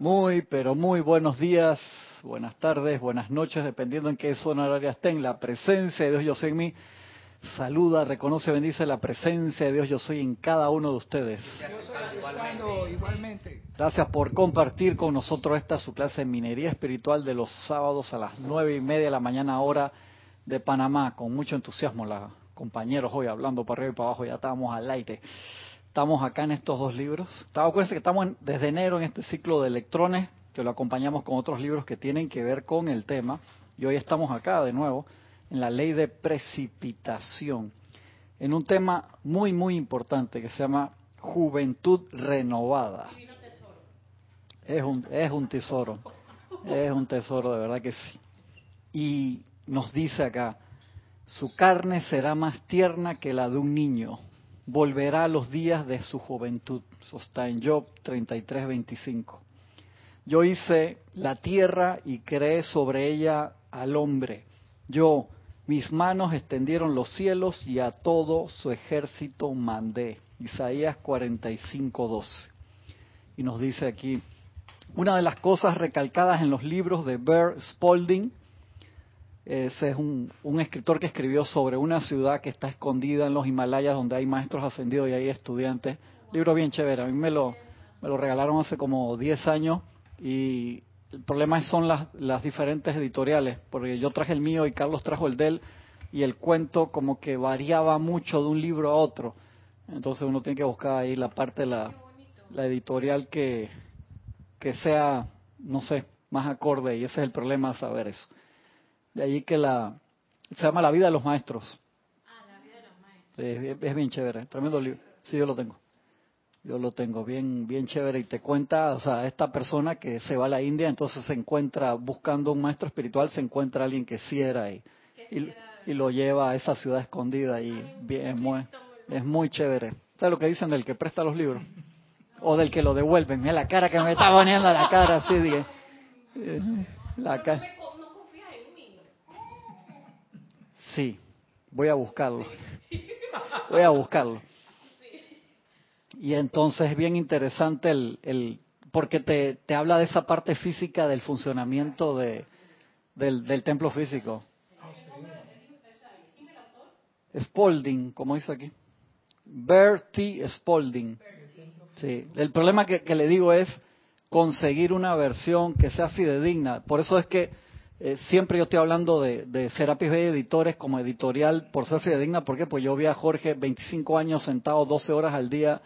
Muy, pero muy buenos días, buenas tardes, buenas noches, dependiendo en qué zona horaria estén. La presencia de Dios yo soy en mí. Saluda, reconoce, bendice la presencia de Dios yo soy en cada uno de ustedes. Gracias por compartir con nosotros esta su clase de minería espiritual de los sábados a las nueve y media de la mañana hora de Panamá. Con mucho entusiasmo, la compañeros hoy hablando para arriba y para abajo, ya estábamos al aire. Estamos acá en estos dos libros. Acuérdense que estamos desde enero en este ciclo de electrones, que lo acompañamos con otros libros que tienen que ver con el tema. Y hoy estamos acá de nuevo en la ley de precipitación, en un tema muy, muy importante que se llama juventud renovada. Es un, es un tesoro, es un tesoro, de verdad que sí. Y nos dice acá, su carne será más tierna que la de un niño volverá a los días de su juventud. Eso en Job 33, 25. Yo hice la tierra y creé sobre ella al hombre. Yo, mis manos extendieron los cielos y a todo su ejército mandé. Isaías 45, 12. Y nos dice aquí, una de las cosas recalcadas en los libros de Bear Spalding ese es un, escritor que escribió sobre una ciudad que está escondida en los Himalayas donde hay maestros ascendidos y hay estudiantes. Libro bien chévere. A mí me lo, me lo regalaron hace como 10 años y el problema son las, las diferentes editoriales, porque yo traje el mío y Carlos trajo el de él y el cuento como que variaba mucho de un libro a otro. Entonces uno tiene que buscar ahí la parte la, la editorial que, que sea, no sé, más acorde y ese es el problema, saber eso. De allí que la se llama La vida de los maestros. Ah, La vida de los maestros. Es, bien chévere, tremendo libro. Sí, yo lo tengo. Yo lo tengo bien bien chévere y te cuenta, o sea, esta persona que se va a la India, entonces se encuentra buscando un maestro espiritual, se encuentra alguien que sí era y, y, lo lleva a esa ciudad escondida y bien, es, muy, es muy chévere. ¿Sabes lo que dicen del que presta los libros? O del que lo devuelven. Mira la cara que me está poniendo la cara así, dije. La cara. Sí, voy a buscarlo. Voy a buscarlo. Y entonces es bien interesante el, el porque te, te, habla de esa parte física del funcionamiento de, del, del templo físico. Spalding, como dice aquí. Bertie Spalding. Sí. El problema que, que le digo es conseguir una versión que sea fidedigna. Por eso es que eh, siempre yo estoy hablando de, de Serapis Bay Editores como editorial por ser fidedigna, porque pues yo vi a Jorge 25 años sentado 12 horas al día,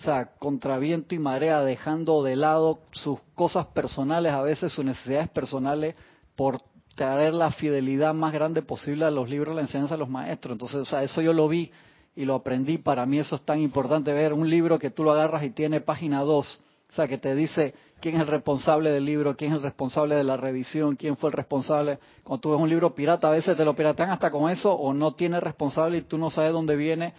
o sea, contra viento y marea, dejando de lado sus cosas personales, a veces sus necesidades personales, por traer la fidelidad más grande posible a los libros, la enseñanza de los maestros. Entonces, o sea, eso yo lo vi y lo aprendí. Para mí eso es tan importante ver un libro que tú lo agarras y tiene página 2, o sea, que te dice quién es el responsable del libro, quién es el responsable de la revisión, quién fue el responsable. Cuando tú ves un libro pirata, a veces te lo piratean hasta con eso o no tiene responsable y tú no sabes dónde viene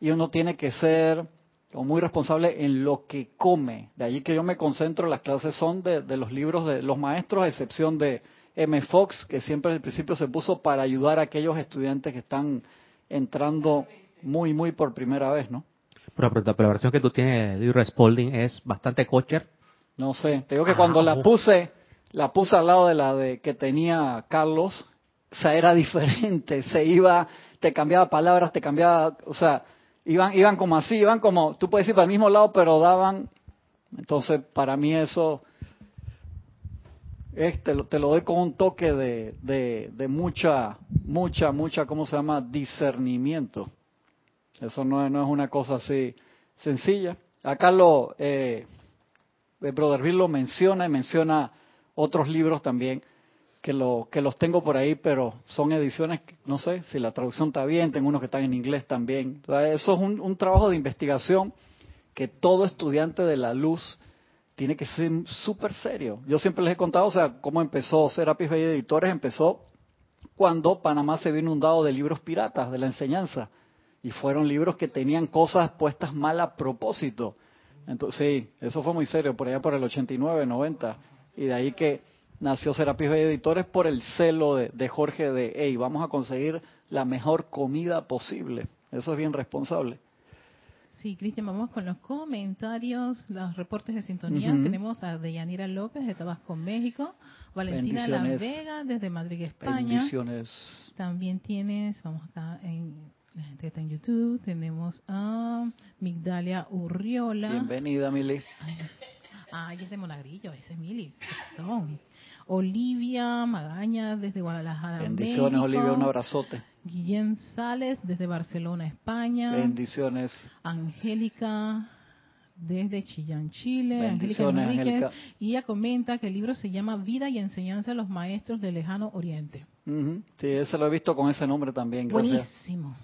y uno tiene que ser muy responsable en lo que come. De allí que yo me concentro, las clases son de, los libros de los maestros, a excepción de M. Fox, que siempre al principio se puso para ayudar a aquellos estudiantes que están entrando muy, muy por primera vez, ¿no? Pero, la versión que tú tienes del libro Spalding es bastante cocher no sé, te digo que cuando la puse, la puse al lado de la de que tenía Carlos, o sea, era diferente, se iba, te cambiaba palabras, te cambiaba, o sea, iban, iban como así, iban como, tú puedes ir para el mismo lado, pero daban, entonces para mí eso, este, te lo doy con un toque de, de, de mucha, mucha, mucha, ¿cómo se llama? Discernimiento. Eso no es, no es una cosa así sencilla. Acá lo, eh, Bill lo menciona y menciona otros libros también que, lo, que los tengo por ahí, pero son ediciones, no sé si la traducción está bien, tengo unos que están en inglés también. eso es un, trabajo de investigación que todo estudiante de la luz tiene que ser súper serio. Yo siempre les he contado, o sea, cómo empezó Serapis Bay Editores, empezó cuando Panamá se vio inundado de libros piratas de la enseñanza. Y fueron libros que tenían cosas puestas mal a propósito. Entonces, sí, eso fue muy serio, por allá por el 89, 90. Y de ahí que nació Serapis Bay Editores por el celo de, Jorge de, hey, vamos a conseguir la mejor comida posible. Eso es bien responsable. Sí, Cristian, vamos con los comentarios, los reportes de sintonía. Tenemos a Deyanira López de Tabasco, México. Valentina La. Vega desde Madrid, España. Bendiciones. También tienes, vamos acá en la gente que está en YouTube, tenemos a Migdalia Urriola. Bienvenida, Mili. Ay, es de Monagrillo, ese es Mili. Perdón. Olivia Magaña desde Guadalajara, Bendiciones, México. Olivia. Un abrazote. Guillén Sales desde Barcelona, España. Bendiciones. Angélica desde Chillán, Chile. Bendiciones, Angélica. Y ella comenta que el libro se llama Vida y Enseñanza de los Maestros del Lejano Oriente. Ujú. Sí, ese lo he visto con ese nombre también. Gracias. Buenísimo.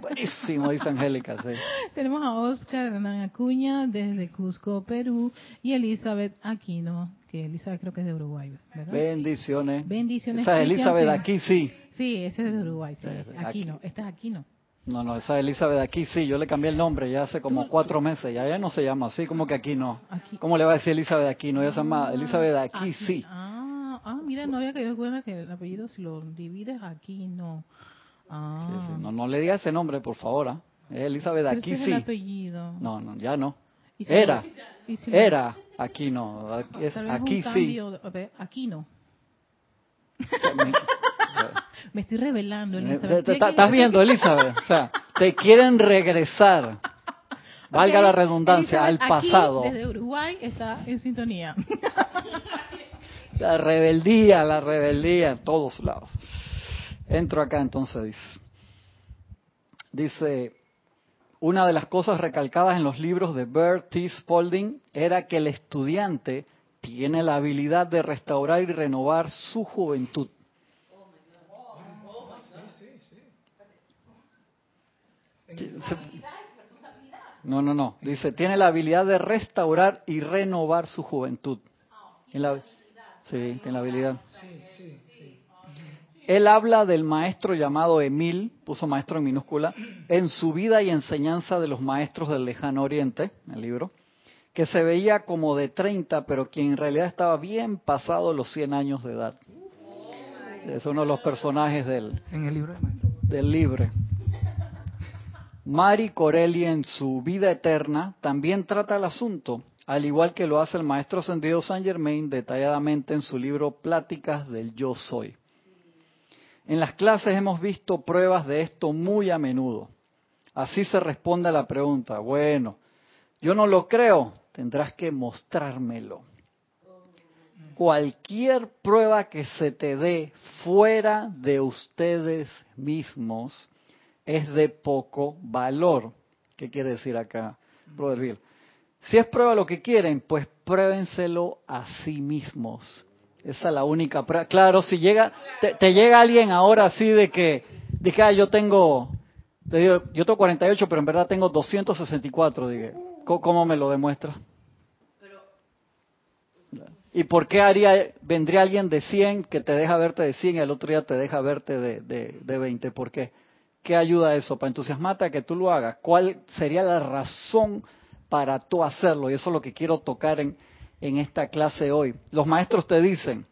Buenísimo, dice Angélica. Sí. Tenemos a Oscar Hernán Acuña desde Cusco, Perú. Y Elizabeth Aquino, que Elizabeth creo que es de Uruguay, ¿verdad? Bendiciones. Bendiciones. Esa es Elizabeth aquí sí. Sí, ese es de Uruguay. Sí. Aquino, aquí. este es Aquino. No, no, esa Elizabeth aquí sí. Yo le cambié el nombre ya hace como cuatro meses. Ya ella no se llama así, como que aquí no. Aquí. ¿Cómo le va a decir Elizabeth aquí no? Ella se llama Ah, Elizabeth aquí sí. Ah, ah, mira, no había caído en cuenta que el apellido, si lo divides aquí, no. Ah. Sí, sí. No, no le diga ese nombre, por favor. Es Elizabeth aquí ese es sí. el apellido. No, no, ya no. Y si Era. y si Era. Aquí no. Aquí, es- aquí sí. de- aquí no. Me estoy revelando, Eh, Elizabeth. ¿Estás viendo, Elizabeth? O sea, te quieren regresar, valga la redundancia, al aquí, pasado. desde Uruguay está en sintonía. La rebeldía, la rebeldía en todos lados. Entro acá entonces, dice. Dice, una de las cosas recalcadas en los libros de Bert T. Spalding era que el estudiante tiene la habilidad de restaurar y renovar su juventud. No, no, no. Dice, tiene la habilidad de restaurar y renovar su juventud. En la- Sí, tiene la habilidad. Él habla del maestro llamado Emil, puso maestro en minúscula, en su vida y enseñanza de los maestros del lejano oriente, en el libro, que se veía como de 30, pero quien en realidad estaba bien pasado los 100 años de edad. Es uno de los personajes del, En el libro del libre. Mari Corelli en su vida eterna también trata el asunto, al igual que lo hace el maestro ascendido Saint Germain detalladamente en su libro Pláticas del Yo Soy. En las clases hemos visto pruebas de esto muy a menudo. Así se responde a la pregunta, bueno, yo no lo creo, tendrás que mostrármelo. Cualquier prueba que se te dé fuera de ustedes mismos es de poco valor. ¿Qué quiere decir acá, Brother Bill? Si es prueba lo que quieren, pues pruébenselo a sí mismos. Esa es la única. Claro, si llega, te, te llega alguien ahora así de que, de que ah, yo tengo, te digo, yo tengo 48, pero en verdad tengo 264, dije, ¿cómo, cómo me lo demuestra? ¿Y por qué haría, vendría alguien de 100 que te deja verte de 100 y al otro día te deja verte de, de, de 20? ¿Por qué? ¿Qué ayuda eso? ¿Para entusiasmarte a que tú lo hagas? ¿Cuál sería la razón para tú hacerlo? Y eso es lo que quiero tocar en, en esta clase hoy. Los maestros te dicen,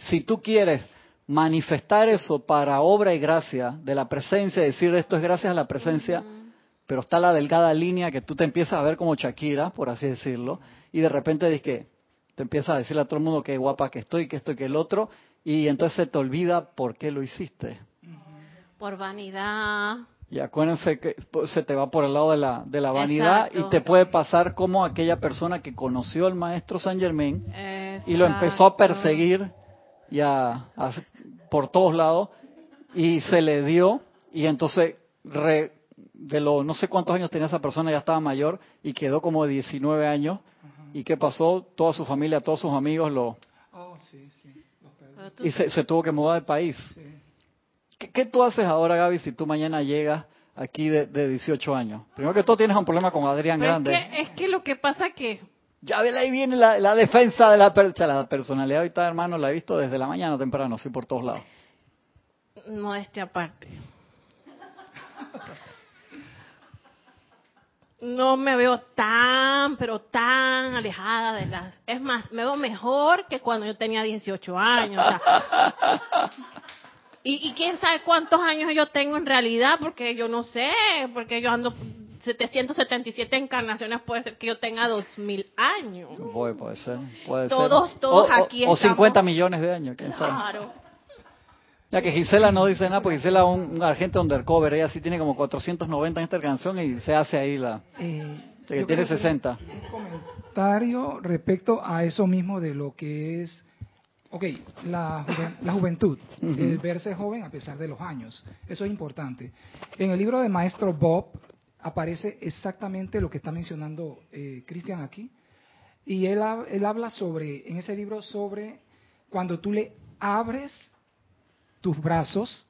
si tú quieres manifestar eso para obra y gracia de la presencia, decir esto es gracias a la presencia, pero está la delgada línea que tú te empiezas a ver como Shakira, por así decirlo, y de repente dices que te empiezas a decirle a todo el mundo qué guapa que estoy, que esto que el otro, y entonces se te olvida por qué lo hiciste. Por vanidad. Y acuérdense que se te va por el lado de la, de la vanidad Exacto. y te puede pasar como aquella persona que conoció al maestro Saint Germain y lo empezó a perseguir y a- a- por todos lados y se le dio y entonces re- de los no sé cuántos años tenía esa persona ya estaba mayor y quedó como de 19 años y qué pasó toda su familia todos sus amigos lo Oh, sí, sí. Los y se, se tuvo que mudar de país Sí. ¿Qué, qué tú haces ahora Gaby si tú mañana llegas aquí de, de 18 años primero que todo tienes un problema con Adrián Pero Grande es que, es que lo que pasa que ya ven, ahí viene la, la defensa de la, per- o sea, la personalidad ahorita, hermano, la he visto desde la mañana temprano, así por todos lados. modestia aparte. No me veo tan, pero tan alejada de las... Es más, me veo mejor que cuando yo tenía 18 años. o sea. y, y quién sabe cuántos años yo tengo en realidad, porque yo no sé, porque yo ando 777 encarnaciones puede ser que yo tenga 2000 años. Puede, puede ser, puede Todos- ser. todos o, o- aquí o estamos. 50 millones de años, quién sabe. Claro. Ya que Gisela no dice nada, porque Gisela es un, un agente undercover, ella sí tiene como 490 en esta canción y se hace ahí la... Eh, que tiene creo 60. Un comentario respecto a eso mismo de lo que es, ok, la, juven- la juventud, el verse joven a pesar de los años. Eso es importante. En el libro de Maestro Bob aparece exactamente lo que está mencionando eh, Cristian aquí. Y él, él habla sobre, en ese libro, sobre cuando tú le abres tus brazos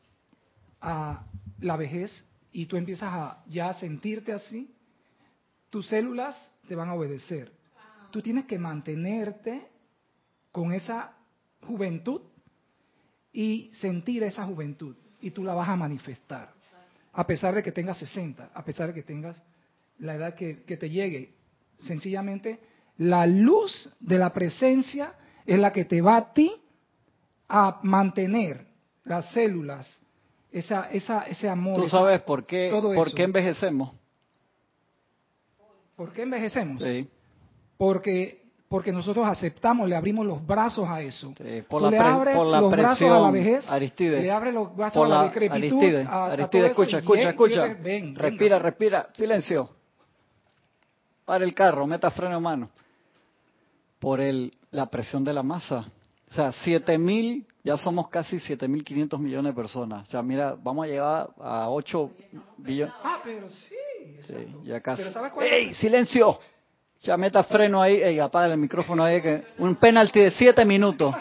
a la vejez y tú empiezas a ya a sentirte así, tus células te van a obedecer. Tú tienes que mantenerte con esa juventud y sentir esa juventud y tú la vas a manifestar. A pesar de que tengas 60, a pesar de que tengas la edad que, que te llegue. Sencillamente, la luz de la presencia es la que te va a ti a mantener las células, esa, esa, ese amor. ¿Tú sabes por qué, todo por qué envejecemos? ¿Por qué envejecemos? Sí, Porque, porque nosotros aceptamos, le abrimos los brazos a eso. sí, por la, le abres por la los brazos a la vejez, Aristide. le abres los brazos por a la decrepitud, Aristide, a- a Aristide, todo eso, escucha, y escucha, él- escucha. dices, ven, venga. respira, respira, silencio. Para el carro, meta freno en mano. Por el, la presión de la masa. O sea, 7000, ya somos casi 7500 millones de personas. O sea, mira, vamos a llegar a 8 billones. Ah, pero sí. Sí, ya casi. Pero ¿sabes cuál es? ¡Ey, silencio! Ya meta freno ahí, ey, apaga el micrófono ahí, que un penalti de 7 minutos.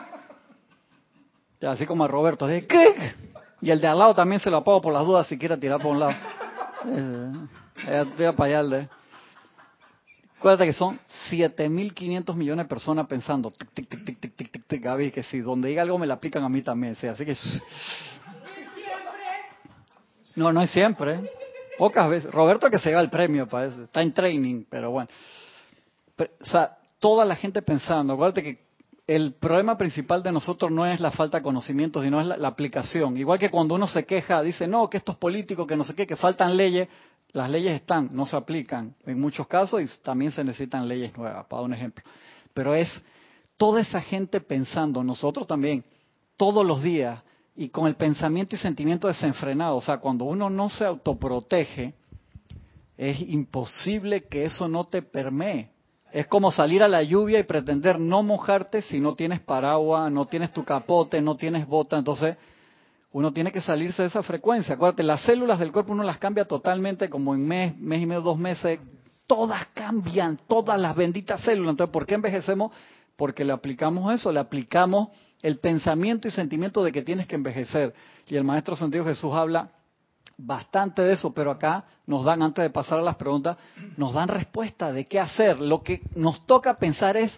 Ya, así como a Roberto, ¿qué? Y el de al lado también se lo apago por las dudas si quiere tirar por un lado. Eh, estoy a payarle. Acuérdate que son 7.500 millones de personas pensando, tic, tic, tic, tic, tic, tic, tic, tic, Gaby, que si donde diga algo me la aplican a mí también, sí, así que... No, no es siempre. ¿eh? Pocas veces. Roberto que se lleva el premio, parece. Está en training, pero bueno. O sea, toda la gente pensando. Acuérdate que el problema principal de nosotros no es la falta de conocimiento, sino es la, aplicación. Igual que cuando uno se queja, dice, no, que estos políticos, que no sé qué, que faltan leyes. Las leyes están, no se aplican en muchos casos y también se necesitan leyes nuevas, para un ejemplo. Pero es toda esa gente pensando, nosotros también, todos los días, y con el pensamiento y sentimiento desenfrenado. O sea, cuando uno no se autoprotege, es imposible que eso no te permee. Es como salir a la lluvia y pretender no mojarte si no tienes paraguas, no tienes tu capote, no tienes bota. Entonces, uno tiene que salirse de esa frecuencia. Acuérdate, las células del cuerpo uno las cambia totalmente, como en mes, mes y medio, dos meses. Todas cambian, todas las benditas células. Entonces, ¿por qué envejecemos? Porque le aplicamos eso, le aplicamos el pensamiento y sentimiento de que tienes que envejecer. Y el Maestro Sentido Jesús habla bastante de eso, pero acá nos dan, antes de pasar a las preguntas, nos dan respuesta de qué hacer. Lo que nos toca pensar es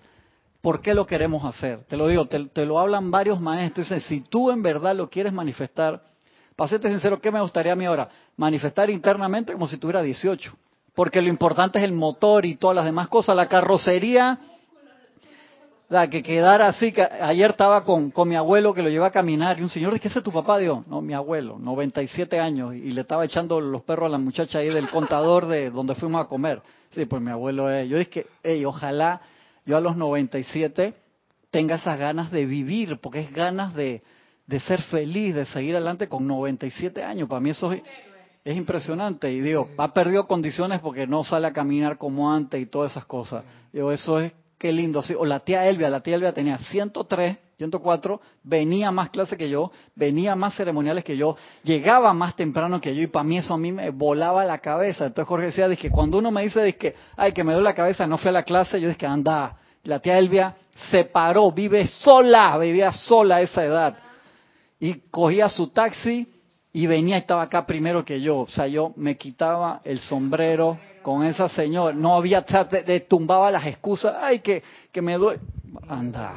por qué lo queremos hacer. Te lo digo, te, lo hablan varios maestros. Dicen, si tú en verdad lo quieres manifestar, para sincero, ¿qué me gustaría a mí ahora? Manifestar internamente como si tuviera 18. Porque lo importante es el motor y todas las demás cosas. La carrocería, que quedara así. Que ayer estaba con, con mi abuelo que lo lleva a caminar y un señor dice, ¿qué es tu papá? Dios, no, mi abuelo, 97 años. Y le estaba echando los perros a la muchacha ahí del contador de donde fuimos a comer. Sí, pues mi abuelo es. Yo dije, hey, ojalá yo a los 97 tenga esas ganas de vivir, porque es ganas de, de ser feliz, de seguir adelante con 97 años. Para mí eso es, es impresionante. Y digo, ha perdido condiciones porque no sale a caminar como antes y todas esas cosas. Digo, eso es, qué lindo. Sí, o la tía Elvia, la tía Elvia tenía 103, 104, venía más clase que yo, venía más ceremoniales que yo, llegaba más temprano que yo y para mí eso a mí me volaba la cabeza. Entonces Jorge decía, que cuando uno me dice, que ay, que me duele la cabeza, no fui a la clase, yo dije, anda, la tía Elvia se paró, vive sola, vivía sola a esa edad. Y cogía su taxi y venía estaba acá primero que yo. O sea, yo me quitaba el sombrero con esa señora. No había, te- te tumbaba las excusas. Ay, que, que me duele. Anda.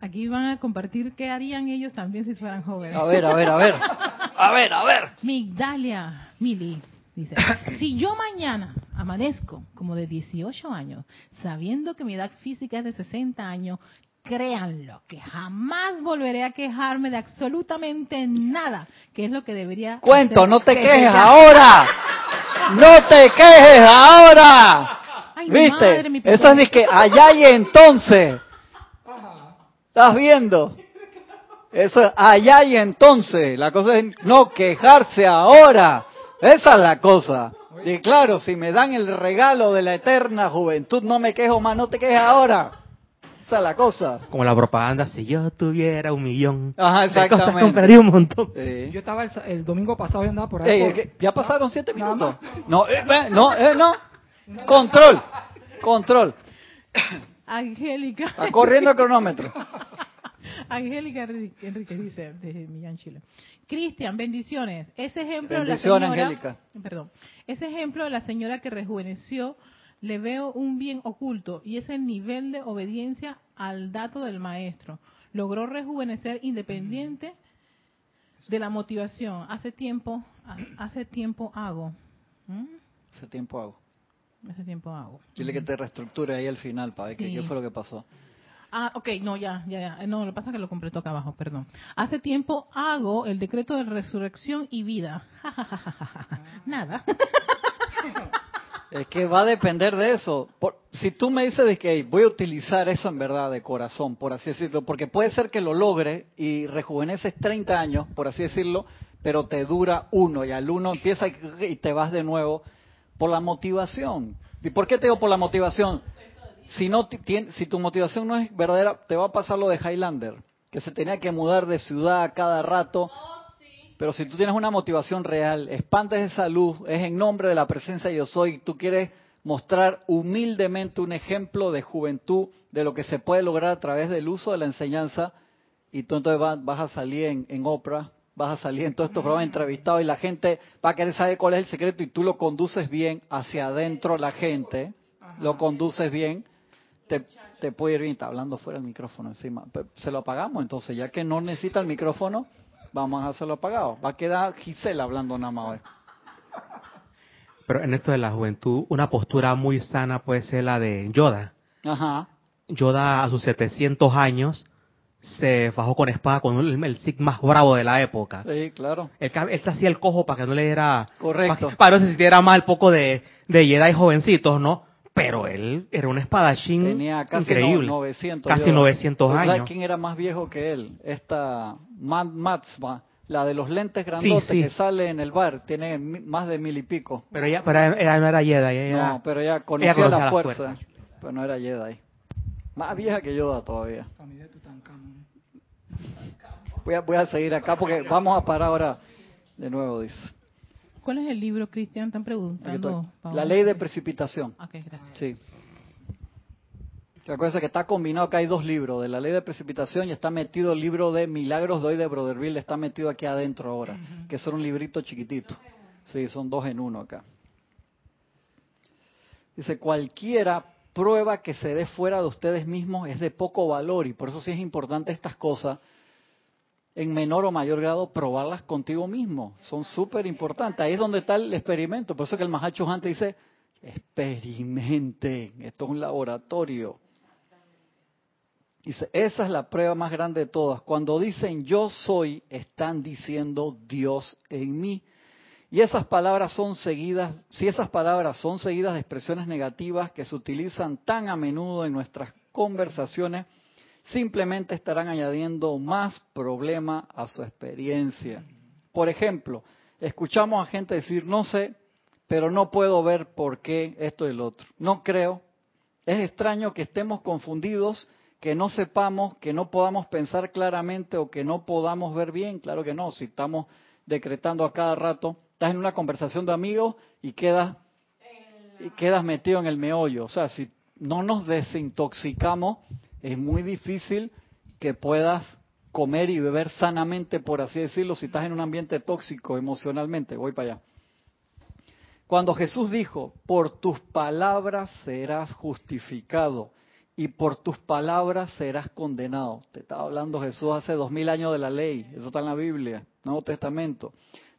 Aquí van a compartir qué harían ellos también si fueran jóvenes. A ver, a ver, a ver. A ver, a ver. Migdalia Mili dice, si yo mañana amanezco como de 18 años, sabiendo que mi edad física es de 60 años, créanlo, que jamás volveré a quejarme de absolutamente nada, que es lo que debería Cuento, hacer no te quejes ahora. No te quejes ahora. Ay, ¿Viste? madre, mi Eso es de que allá y entonces. ¿Estás viendo? Eso es allá y entonces. La cosa es no quejarse ahora. Esa es la cosa. Y claro, si me dan el regalo de la eterna juventud, no me quejo más, no te quejes ahora. Esa es la cosa. Como la propaganda, si yo tuviera un millón Ajá, de cosas, exactamente. compraría un montón. Sí. Yo estaba el, sa- el domingo pasado, yo andaba por ahí. Ey, por- ya pasaron siete minutos. No, eh, eh, no, eh, no. Control, control. Angélica. Está corriendo el cronómetro. Angélica Enri- Enrique dice desde Millán, Chile. Cristian, bendiciones. Ese ejemplo Bendiciones, de la señora, Angélica. perdón, ese ejemplo de la señora que rejuveneció, le veo un bien oculto y es el nivel de obediencia al dato del maestro. Logró rejuvenecer independiente de la motivación. Hace tiempo, ha- hace tiempo hago. ¿Mm? Hace tiempo hago. Hace tiempo hago. Dile que te reestructure ahí al final para ver qué, Sí. qué fue lo que pasó. Ah, ok, no, ya, ya, ya. No, lo que pasa es que lo completo acá abajo, perdón. Hace tiempo hago el decreto de resurrección y vida. Nada. Es que va a depender de eso. Por- si tú me dices de que "Hey, voy a utilizar eso en verdad de corazón, por así decirlo, porque puede ser que lo logre y rejuveneces 30 años, por así decirlo, pero te dura uno y al uno empieza y te vas de nuevo por la motivación. ¿Y por qué te digo por la motivación? Si, no si tu motivación no es verdadera, te va a pasar lo de Highlander, que se tenía que mudar de ciudad cada rato. Pero si tú tienes una motivación real, expandes esa luz, es en nombre de la presencia yo soy, tú quieres mostrar humildemente un ejemplo de juventud, de lo que se puede lograr a través del uso de la enseñanza, y tú entonces vas, vas a salir en, en Oprah, vas a salir en todos estos programas entrevistados y la gente va a querer saber cuál es el secreto y tú lo conduces bien hacia adentro la gente, lo conduces bien, te, te puede ir bien, está hablando fuera del micrófono encima. Se lo apagamos entonces, ya que no necesita el micrófono, vamos a hacerlo apagado. Va a quedar Gisela hablando nada más hoy. Pero en esto de la juventud, una postura muy sana puede ser la de Yoda. Ajá. Yoda a sus 700 años se fajó con espada con el, el Sith más bravo de la época. Sí, claro. Él se hacía el cojo para que no le diera... Correcto. Para, para no se sintiera mal poco de, de Jedi jovencitos, ¿no? Pero él era un espadachín Tenía casi increíble. no- 900. Casi yo- 900 ¿Sabes años. quién era más viejo que él? Esta Mad Matsma, la de los lentes grandotes sí. que sale en el bar, tiene más de mil y pico. Pero ella, pero ella no era Jedi, ella No, pero ella conocía, conocía la la fuerza, fuerza. pero no era Jedi. Más vieja que Yoda todavía. Voy a, voy a seguir acá porque vamos a parar ahora de nuevo, dice. ¿Cuál es el libro, Cristian? Están preguntando. La ley de precipitación. Ok, gracias. Sí. Acuérdense que está combinado, que hay dos libros, de la ley de precipitación y está metido el libro de Milagros de hoy de Broderville, está metido aquí adentro ahora, que son un librito chiquitito. Sí, son dos en uno acá. Dice, cualquiera prueba que se dé fuera de ustedes mismos es de poco valor y por eso sí es importante estas cosas, en menor o mayor grado, probarlas contigo mismo. Son súper importantes. Ahí es donde está el experimento. Por eso que el Mahacho antes dice, experimenten, esto es un laboratorio. Dice, esa es la prueba más grande de todas. Cuando dicen yo soy, están diciendo Dios en mí. Y esas palabras son seguidas, si esas palabras son seguidas de expresiones negativas que se utilizan tan a menudo en nuestras conversaciones, simplemente estarán añadiendo más problema a su experiencia. Por ejemplo, escuchamos a gente decir, no sé, pero no puedo ver por qué esto y el otro. No creo. Es extraño que estemos confundidos, que no sepamos, que no podamos pensar claramente o que no podamos ver bien. Claro que no, si estamos decretando a cada rato, estás en una conversación de amigos y quedas, y quedas metido en el meollo. O sea, si no nos desintoxicamos, es muy difícil que puedas comer y beber sanamente, por así decirlo, si estás en un ambiente tóxico emocionalmente. Voy para allá. Cuando Jesús dijo, por tus palabras serás justificado y por tus palabras serás condenado. Te estaba hablando Jesús hace dos mil años de la ley, eso está en la Biblia, Nuevo Testamento.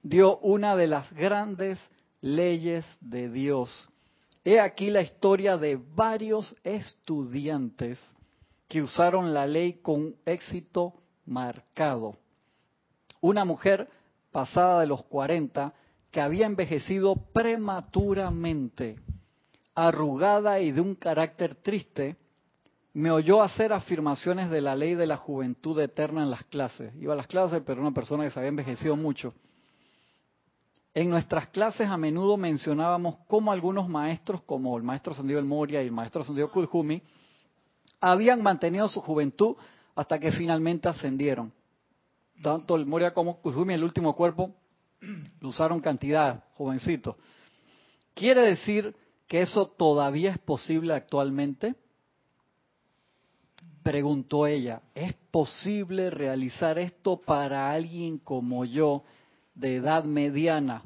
Dio una de las grandes leyes de Dios. He aquí la historia de varios estudiantes que usaron la ley con éxito marcado. Una mujer pasada de los 40 que había envejecido prematuramente, arrugada y de un carácter triste, me oyó hacer afirmaciones de la ley de la juventud eterna en las clases. Iba a las clases, pero una persona que se había envejecido mucho. En nuestras clases a menudo mencionábamos cómo algunos maestros, como el maestro Sandido El Moria y el maestro Sandido Kudjumi, habían mantenido su juventud hasta que finalmente ascendieron. Tanto el Moria como Kudjumi, el último cuerpo, usaron cantidad, jovencitos. ¿Quiere decir que eso todavía es posible actualmente? Preguntó ella, ¿es posible realizar esto para alguien como yo, de edad mediana,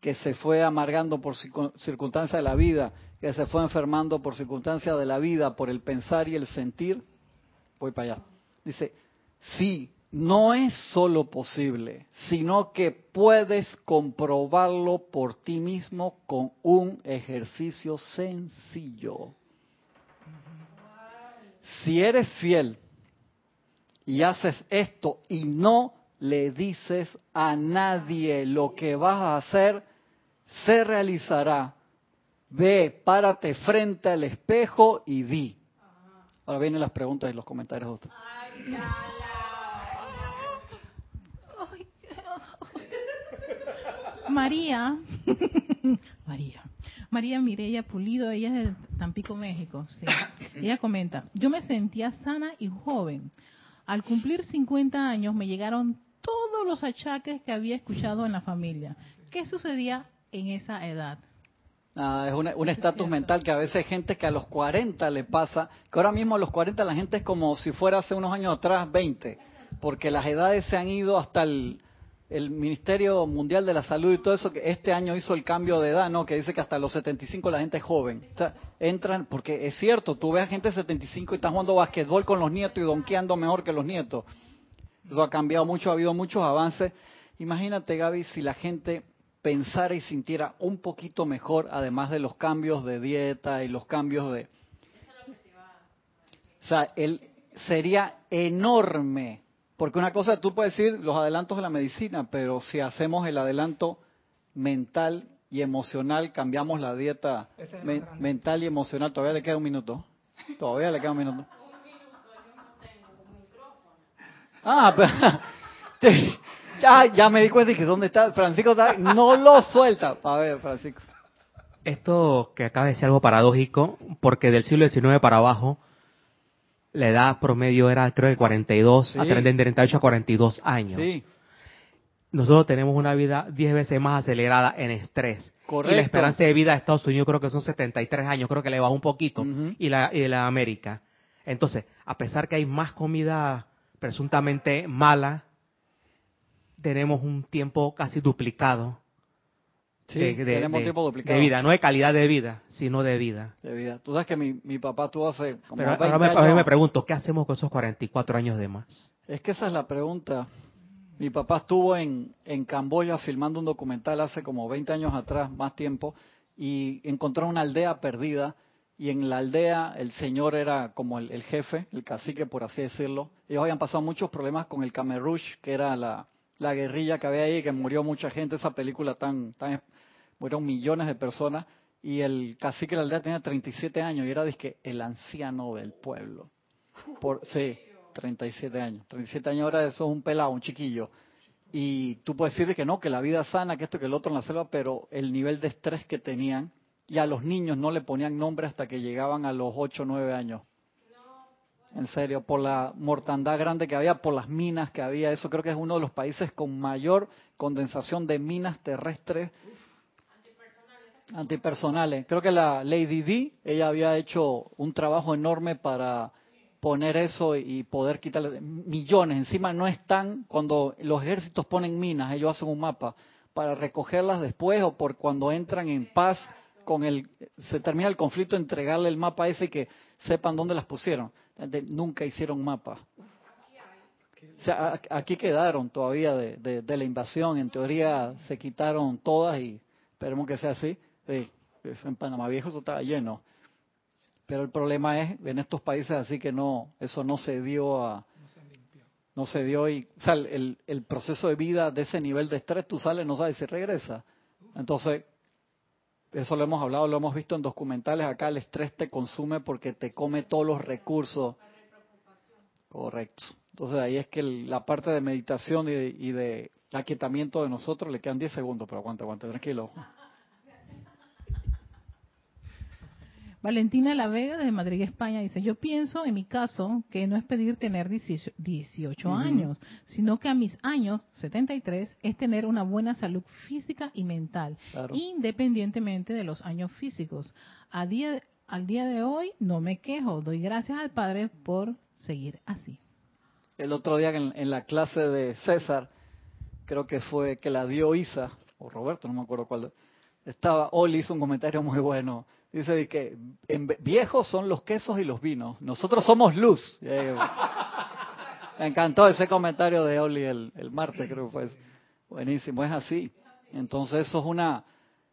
que se fue amargando por circunstancias de la vida, que se fue enfermando por circunstancias de la vida, por el pensar y el sentir? Voy para allá. Dice, sí, no es solo posible, sino que puedes comprobarlo por ti mismo con un ejercicio sencillo. Si eres fiel y haces esto y no le dices a nadie lo que vas a hacer, se realizará. Ve, párate frente al espejo y di. Ahora vienen las preguntas y los comentarios. María, María, María Mireya Pulido, ella es de Tampico, México. Sí. Ella comenta, yo me sentía sana y joven. Al cumplir 50 años me llegaron todos los achaques que había escuchado en la familia. ¿Qué sucedía en esa edad? Ah, es un estatus mental que a veces hay gente que a los 40 le pasa, que ahora mismo a los 40 la gente es como si fuera hace unos años atrás 20, porque las edades se han ido hasta el, el Ministerio Mundial de la Salud y todo eso, que este año hizo el cambio de edad, ¿no? Que dice que hasta los 75 la gente es joven. O sea, entran, porque es cierto, tú ves a gente de 75 y están jugando basquetbol con los nietos y donkeando mejor que los nietos. Eso ha cambiado mucho, ha habido muchos avances. Imagínate, Gaby, si la gente pensara y sintiera un poquito mejor, además de los cambios de dieta y los cambios de... O sea, él sería enorme porque una cosa tú puedes decir los adelantos de la medicina, pero si hacemos el adelanto mental y emocional, cambiamos la dieta mental y emocional, todavía le queda un minuto. Todavía le queda un minuto. Ah, pero, ya, ya me di cuenta que dónde está Francisco, no lo suelta. A ver, Francisco. Esto que acaba de ser algo paradójico, porque del siglo XIX para abajo la edad promedio era creo de 42, a 38 a 42 años. Sí. Nosotros tenemos una vida 10 veces más acelerada en estrés. Correcto. Y la esperanza de vida de Estados Unidos creo que son 73 años, creo que le baja un poquito, y, la, y la América. Entonces, a pesar que hay más comida presuntamente mala, tenemos un tiempo casi duplicado Sí, de, tenemos tiempo duplicado. De vida, no de calidad de vida, sino de vida. De vida. Tú sabes que mi, mi papá tuvo hace como Pero ahora me, años. me pregunto, ¿qué hacemos con esos 44 años de más? Es que esa es la pregunta. Mi papá estuvo en, en Camboya filmando un documental hace como 20 años atrás, más tiempo, y encontró una aldea perdida. Y en la aldea el señor era como el, el jefe, el cacique, por así decirlo. Ellos habían pasado muchos problemas con el Khmer que era la, la guerrilla que había ahí, que murió mucha gente, esa película tan, tan murieron millones de personas y el cacique de la aldea tenía 37 años y era el anciano del pueblo. Por, sí, 37 años. 37 años ahora eso es un pelado, un chiquillo. Y tú puedes decir que no, que la vida sana, que esto, que el otro en la selva, pero el nivel de estrés que tenían, y a los niños no le ponían nombre hasta que llegaban a los 8 o 9 años. En serio, por la mortandad grande que había, por las minas que había. Eso creo que es uno de los países con mayor condensación de minas terrestres antipersonales. Creo que la Lady D, ella había hecho un trabajo enorme para poner eso y poder quitarle millones. Encima no están, cuando los ejércitos ponen minas, ellos hacen un mapa para recogerlas después o por cuando entran en paz con el, se termina el conflicto, entregarle el mapa ese y que sepan dónde las pusieron. Nunca hicieron mapa. O sea, aquí quedaron todavía de, de la invasión. En teoría se quitaron todas y esperemos que sea así Sí, en Panamá Viejo eso estaba lleno. Pero el problema es en estos países así que no, eso no se dio a, no se dio y, o sea, el, el proceso de vida de ese nivel de estrés, tú sales, no sabes si regresa. Entonces, eso lo hemos hablado, lo hemos visto en documentales acá, el estrés te consume porque te come todos los recursos. Correcto. Entonces ahí es que la parte de meditación y de, y de aquietamiento de nosotros le quedan 10 segundos, pero aguanta, aguanta, tranquilo. Valentina La Vega de Madrid, España, dice, yo pienso en mi caso que no es pedir tener 18, años, sino que a mis años, 73, es tener una buena salud física y mental, independientemente de los años físicos. A día, al día de hoy no me quejo, doy gracias al Padre por seguir así. El otro día en, en la clase de César, creo que fue que la dio Isa, o Roberto, no me acuerdo cuál, estaba, Oli hizo un comentario muy bueno Dice que en viejos son los quesos y los vinos. Nosotros somos luz. Me encantó ese comentario de Oli el, el martes, creo que fue. Buenísimo, es así. Entonces eso es una...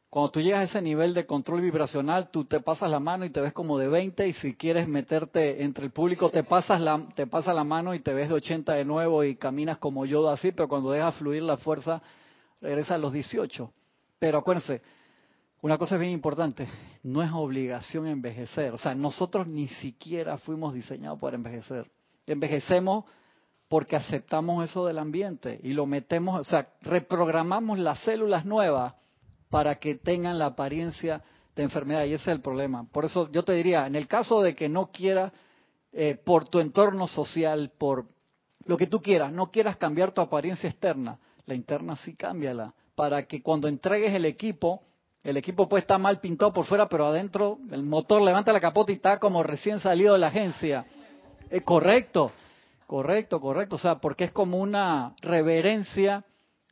Cuando tú llegas a ese nivel de control vibracional, tú te pasas la mano y te ves como de 20 y si quieres meterte entre el público te pasas la, te pasa la mano y te ves de 80 de nuevo y caminas como yo así, pero cuando dejas fluir la fuerza regresa a los 18. Pero acuérdense, una cosa bien importante, no es obligación envejecer. O sea, nosotros ni siquiera fuimos diseñados para envejecer. Envejecemos porque aceptamos eso del ambiente y lo metemos, o sea, reprogramamos las células nuevas para que tengan la apariencia de enfermedad y ese es el problema. Por eso yo te diría, en el caso de que no quieras, eh, por tu entorno social, por lo que tú quieras, no quieras cambiar tu apariencia externa, la interna sí cámbiala, para que cuando entregues el equipo el equipo puede estar mal pintado por fuera, pero adentro el motor levanta la capota y está como recién salido de la agencia. Es correcto, correcto, correcto. O sea, porque es como una reverencia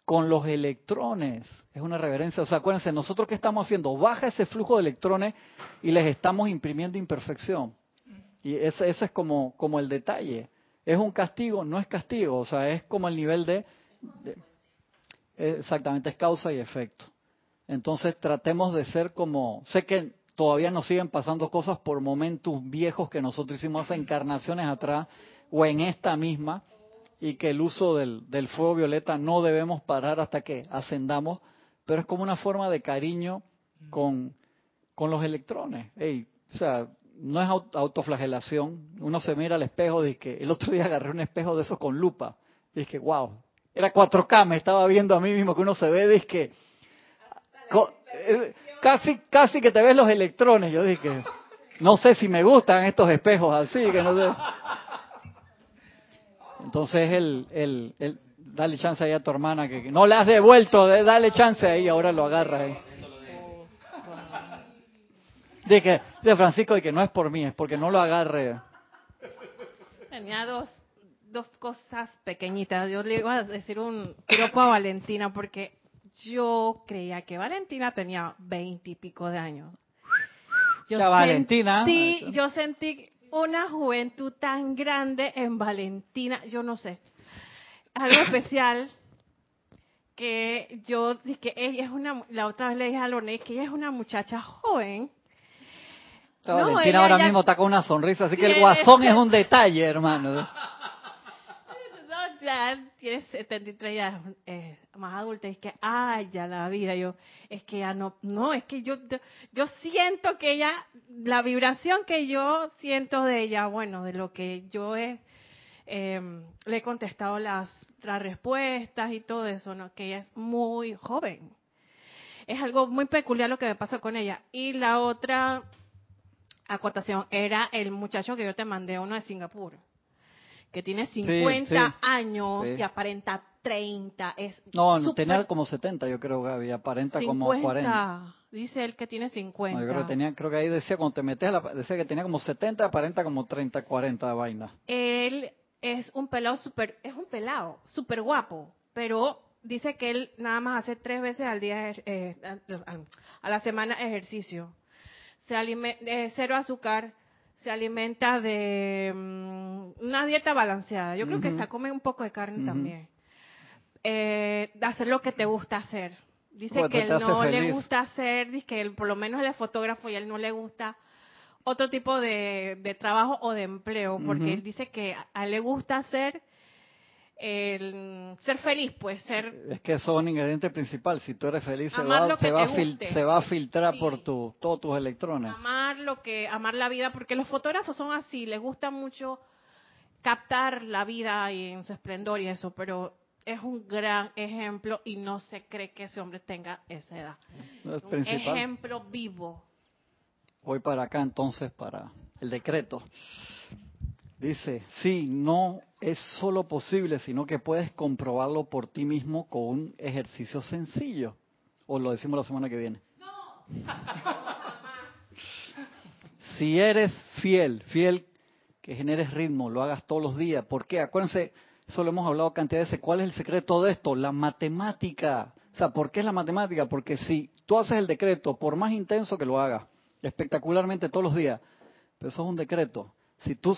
con los electrones. Es una reverencia. O sea, acuérdense, nosotros qué estamos haciendo? Baja ese flujo de electrones y les estamos imprimiendo imperfección. Y ese, ese es como, como el detalle. ¿Es un castigo? No es castigo. O sea, es como el nivel de exactamente, es causa y efecto. Entonces tratemos de ser como, sé que todavía nos siguen pasando cosas por momentos viejos que nosotros hicimos hace encarnaciones atrás o en esta misma y que el uso del, del fuego violeta no debemos parar hasta que ascendamos, pero es como una forma de cariño con, con los electrones. o sea, no es autoflagelación. Uno se mira al espejo, y que el otro día agarré un espejo de esos con lupa. Y que, wow, era 4K, me estaba viendo a mí mismo que uno se ve, dice que casi, casi que te ves los electrones. Yo dije, no sé si me gustan estos espejos así, que no sé. Entonces el, el, el dale chance ahí a tu hermana que, no le has devuelto, dale chance ahí, ahora lo agarra ahí. Dije, de Francisco, y que no es por mí, es porque no lo agarre. Tenía dos, dos cosas pequeñitas. Yo le iba a decir un piropo a Valentina porque yo creía que Valentina tenía veinte y pico de años. Yo Valentina. yo sentí una juventud tan grande en Valentina, yo no sé. Algo especial que yo dije que ella es una, la otra vez le dije a que ella es una muchacha joven. Valentina ahora mismo está con una sonrisa, así que el guasón es un detalle, hermano ya tienes 73 ya eh, más adulta, es que, ay, ya la vida, yo, es que ya no, no, es que yo, yo siento que ella, la vibración que yo siento de ella, bueno, de lo que yo he, em, le he contestado las, las respuestas y todo eso, ¿no? Que ella es muy joven. Es algo muy peculiar lo que me pasó con ella. Y la otra acotación era el muchacho que yo te mandé, uno de Singapur que tiene 50 años y aparenta 30. Es no, tenía como 70, yo creo, Gaby, aparenta como 40. Dice él que tiene 50. yo creo que, tenía, creo que ahí decía, cuando te metes, decía que tenía como 70, aparenta como 30, 40 de vaina. Él es un pelado súper, es un pelado, súper guapo, pero dice que él nada más hace tres veces al día, eh, a la semana ejercicio. Se alimenta, eh, cero azúcar, se alimenta de mm, una dieta balanceada. Yo creo que está come un poco de carne también. Eh, hacer lo que te gusta hacer. Dice que él no le gusta hacer, dice que él, por lo menos él es fotógrafo y él no le gusta otro tipo de, trabajo o de empleo, porque él dice que a él le gusta hacer el ser feliz, pues ser... Es que eso es un ingrediente principal. Si tú eres feliz, se va, se, va a filtrar por tu, todos tus electrones. Amar lo que, amar la vida, porque los fotógrafos son así, les gusta mucho captar la vida y en su esplendor y eso, pero es un gran ejemplo y no se cree que ese hombre tenga esa edad. Es un ejemplo vivo. Voy para acá entonces para el decreto. Dice, sí, no es solo posible, sino que puedes comprobarlo por ti mismo con un ejercicio sencillo. O lo decimos la semana que viene. No. si eres fiel, fiel que generes ritmo, lo hagas todos los días. ¿Por qué? Acuérdense, eso lo hemos hablado cantidad de veces. ¿Cuál es el secreto de esto? La matemática. O sea, ¿por qué es la matemática? Porque si tú haces el decreto, por más intenso que lo hagas, espectacularmente todos los días, pero eso es un decreto. Si tú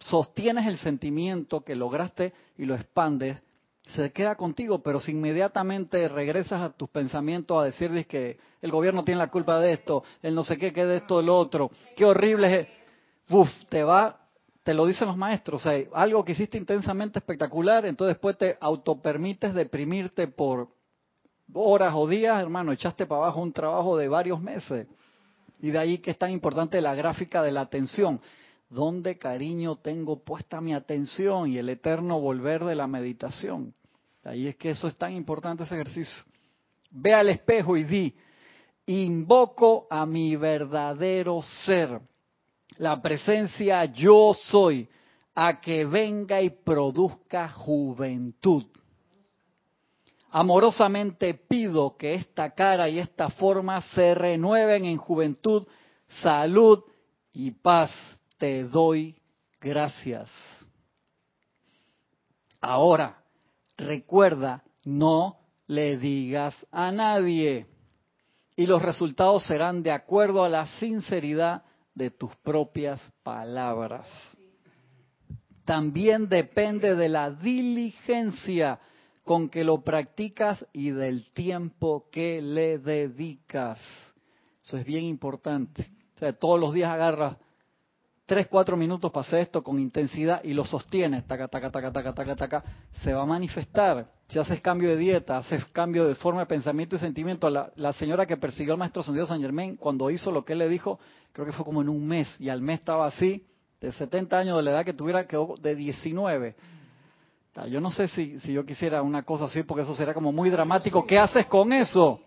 sostienes el sentimiento que lograste y lo expandes, se queda contigo, pero si inmediatamente regresas a tus pensamientos a decirles que el gobierno tiene la culpa de esto, el no sé qué, qué de esto, del otro, qué horrible es, te va, te lo dicen los maestros, o algo que hiciste intensamente espectacular, entonces después te autopermites deprimirte por horas o días, hermano, echaste para abajo un trabajo de varios meses. Y de ahí que es tan importante la gráfica de la atención. ¿Dónde, cariño, tengo puesta mi atención y el eterno volver de la meditación? Ahí es que eso es tan importante ese ejercicio. Ve al espejo y di, invoco a mi verdadero ser, la presencia yo soy, a que venga y produzca juventud. Amorosamente pido que esta cara y esta forma se renueven en juventud, salud y paz te doy gracias. Ahora, recuerda, no le digas a nadie. Y los resultados serán de acuerdo a la sinceridad de tus propias palabras. También depende de la diligencia con que lo practicas y del tiempo que le dedicas. Eso es bien importante. Todos los días agarras tres, cuatro minutos para hacer esto con intensidad y lo sostienes, taca, taca, taca, taca, taca, taca, se va a manifestar. Si haces cambio de dieta, haces cambio de forma de pensamiento y sentimiento, la, señora que persiguió al maestro San San Germain, cuando hizo lo que él le dijo, creo que fue como en un mes, y al mes estaba así, de 70 años de la edad que tuviera, quedó de 19. Yo no sé si, si yo quisiera una cosa así, porque eso sería como muy dramático. ¿Qué haces con eso?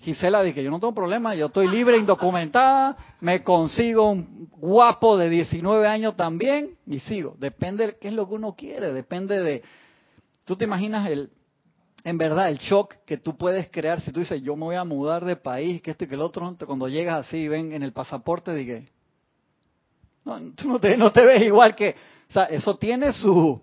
Gisela dije, yo no tengo problema, yo estoy libre, indocumentada, me consigo un guapo de 19 años también y sigo. Depende de qué es lo que uno quiere, depende de... Tú te imaginas el, en verdad, el shock que tú puedes crear si tú dices, yo me voy a mudar de país, que esto y que el otro, cuando llegas así y ven en el pasaporte, dije, no, tú no te, no te ves igual que... O sea, eso tiene su,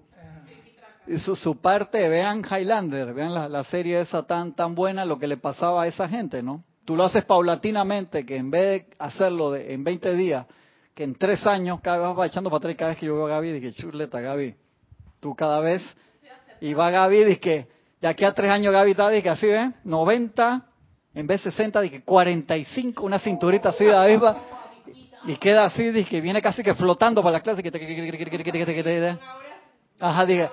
su, su, parte, vean Highlander, vean la, serie esa tan, tan buena, lo que le pasaba a esa gente, ¿no? Tú lo haces paulatinamente, que en vez de hacerlo de, en 20 días, que en tres años cada vez vas echando para atrás cada vez que yo veo a Gaby, dije, chuleta Gaby, tú cada vez, y va Gaby, dije, de aquí a tres años Gaby está, dije, así, ¿ves? 90, en vez de 60, dije, 45, una cinturita así de avispa, y queda así, dije, viene casi que flotando para la clase, que Ajá, dije,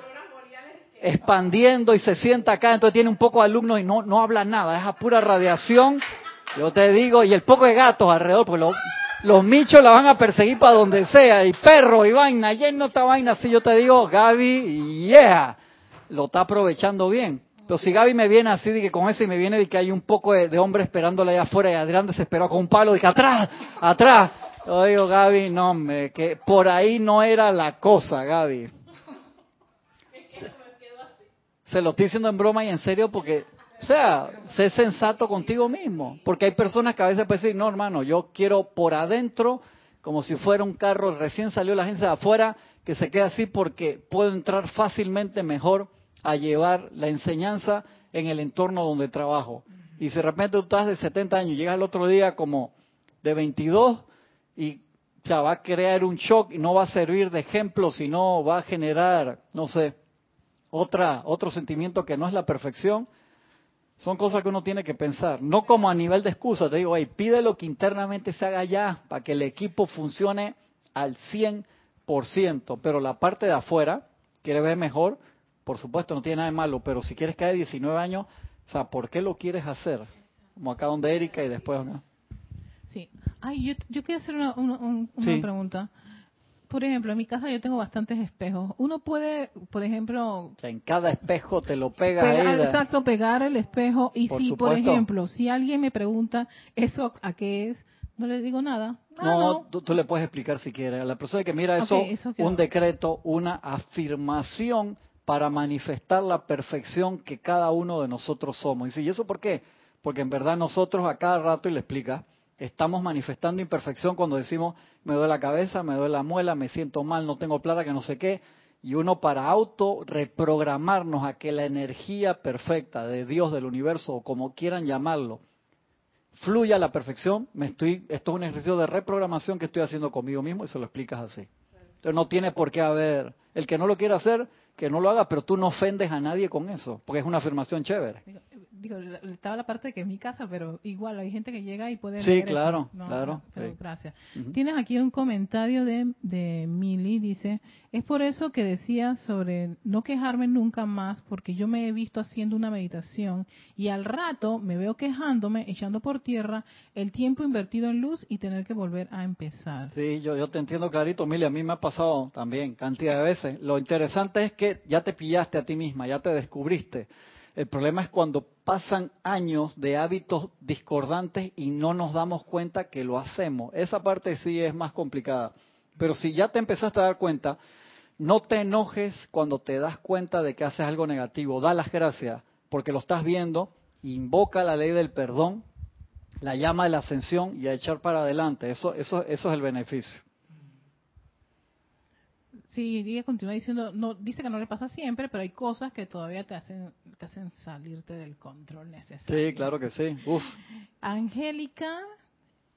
expandiendo y se sienta acá, entonces tiene un poco de alumnos y no, no habla nada, es a pura radiación, yo te digo, y el poco de gatos alrededor, porque los michos la van a perseguir para donde sea, y perro y vaina, no está vaina así, yo te digo, Gaby, yeah, lo está aprovechando bien. Pero si Gaby me viene así, de que con ese y me viene de que hay un poco de, hombre esperándole allá afuera y Adrián desesperado con un palo, de que atrás, atrás. Yo digo, Gaby, no, me, que por ahí no era la cosa, Gaby. Se lo estoy diciendo en broma y en serio porque, o sea, sé sensato contigo mismo. Porque hay personas que a veces pueden decir, no, hermano, yo quiero por adentro, como si fuera un carro, recién salió la agencia de afuera, que se quede así porque puedo entrar fácilmente mejor a llevar la enseñanza en el entorno donde trabajo. Y si de repente tú estás de 70 años llegas el otro día como de 22 y o sea, va a crear un shock y no va a servir de ejemplo, sino va a generar, no sé, otra, otro sentimiento que no es la perfección, Son cosas que uno tiene que pensar, no como a nivel de excusa, te digo, hey, pide lo que internamente se haga ya para que el equipo funcione al 100%, pero la parte de afuera, quiere ver mejor, por supuesto no tiene nada de malo, pero si quieres caer 19 años, o sea, ¿por qué lo quieres hacer? Como acá donde Erika y después... ¿no? Sí. Ay, yo, yo quiero hacer una, una, pregunta por ejemplo, en mi casa yo tengo bastantes espejos. Uno puede, por ejemplo... en cada espejo te lo pega Exacto, pegar el espejo. Y si, por ejemplo, si alguien me pregunta, ¿eso a qué es? No le digo nada. Ah, no, Tú, le puedes explicar si quieres. A la persona que mira eso, un decreto, una afirmación para manifestar la perfección que cada uno de nosotros somos. ¿y eso por qué? Porque en verdad nosotros a cada rato, y le explica, estamos manifestando imperfección cuando decimos me duele la cabeza, me duele la muela, me siento mal, no tengo plata, que no sé qué. Y uno para auto reprogramarnos a que la energía perfecta de Dios, del universo, o como quieran llamarlo, fluya a la perfección, me estoy, esto es un ejercicio de reprogramación que estoy haciendo conmigo mismo y se lo explicas así. Entonces no tiene por qué haber, el que no lo quiera hacer, que no lo haga, pero tú no ofendes a nadie con eso, porque es una afirmación chévere digo, estaba la parte de que es mi casa, pero igual hay gente que llega y puede. Sí, claro, claro. Gracias. Tienes aquí un comentario de, de Mili, dice: Es por eso que decía sobre no quejarme nunca más, porque yo me he visto haciendo una meditación y al rato me veo quejándome, echando por tierra el tiempo invertido en luz y tener que volver a empezar. Sí, yo, yo te entiendo clarito, Mili, a mí me ha pasado también cantidad de veces. Lo interesante es que ya te pillaste a ti misma, ya te descubriste el problema es cuando pasan años de hábitos discordantes y no nos damos cuenta que lo hacemos. Esa parte sí es más complicada. Pero si ya te empezaste a dar cuenta, no te enojes cuando te das cuenta de que haces algo negativo. Da las gracias porque lo estás viendo. Invoca la ley del perdón, la llama de la ascensión y a echar para adelante. Eso, eso, eso es el beneficio. Sí, ella continúa diciendo, no, dice que no le pasa siempre, pero hay cosas que todavía te hacen, te hacen salirte del control necesario. Sí, claro que sí. Uf. Angélica,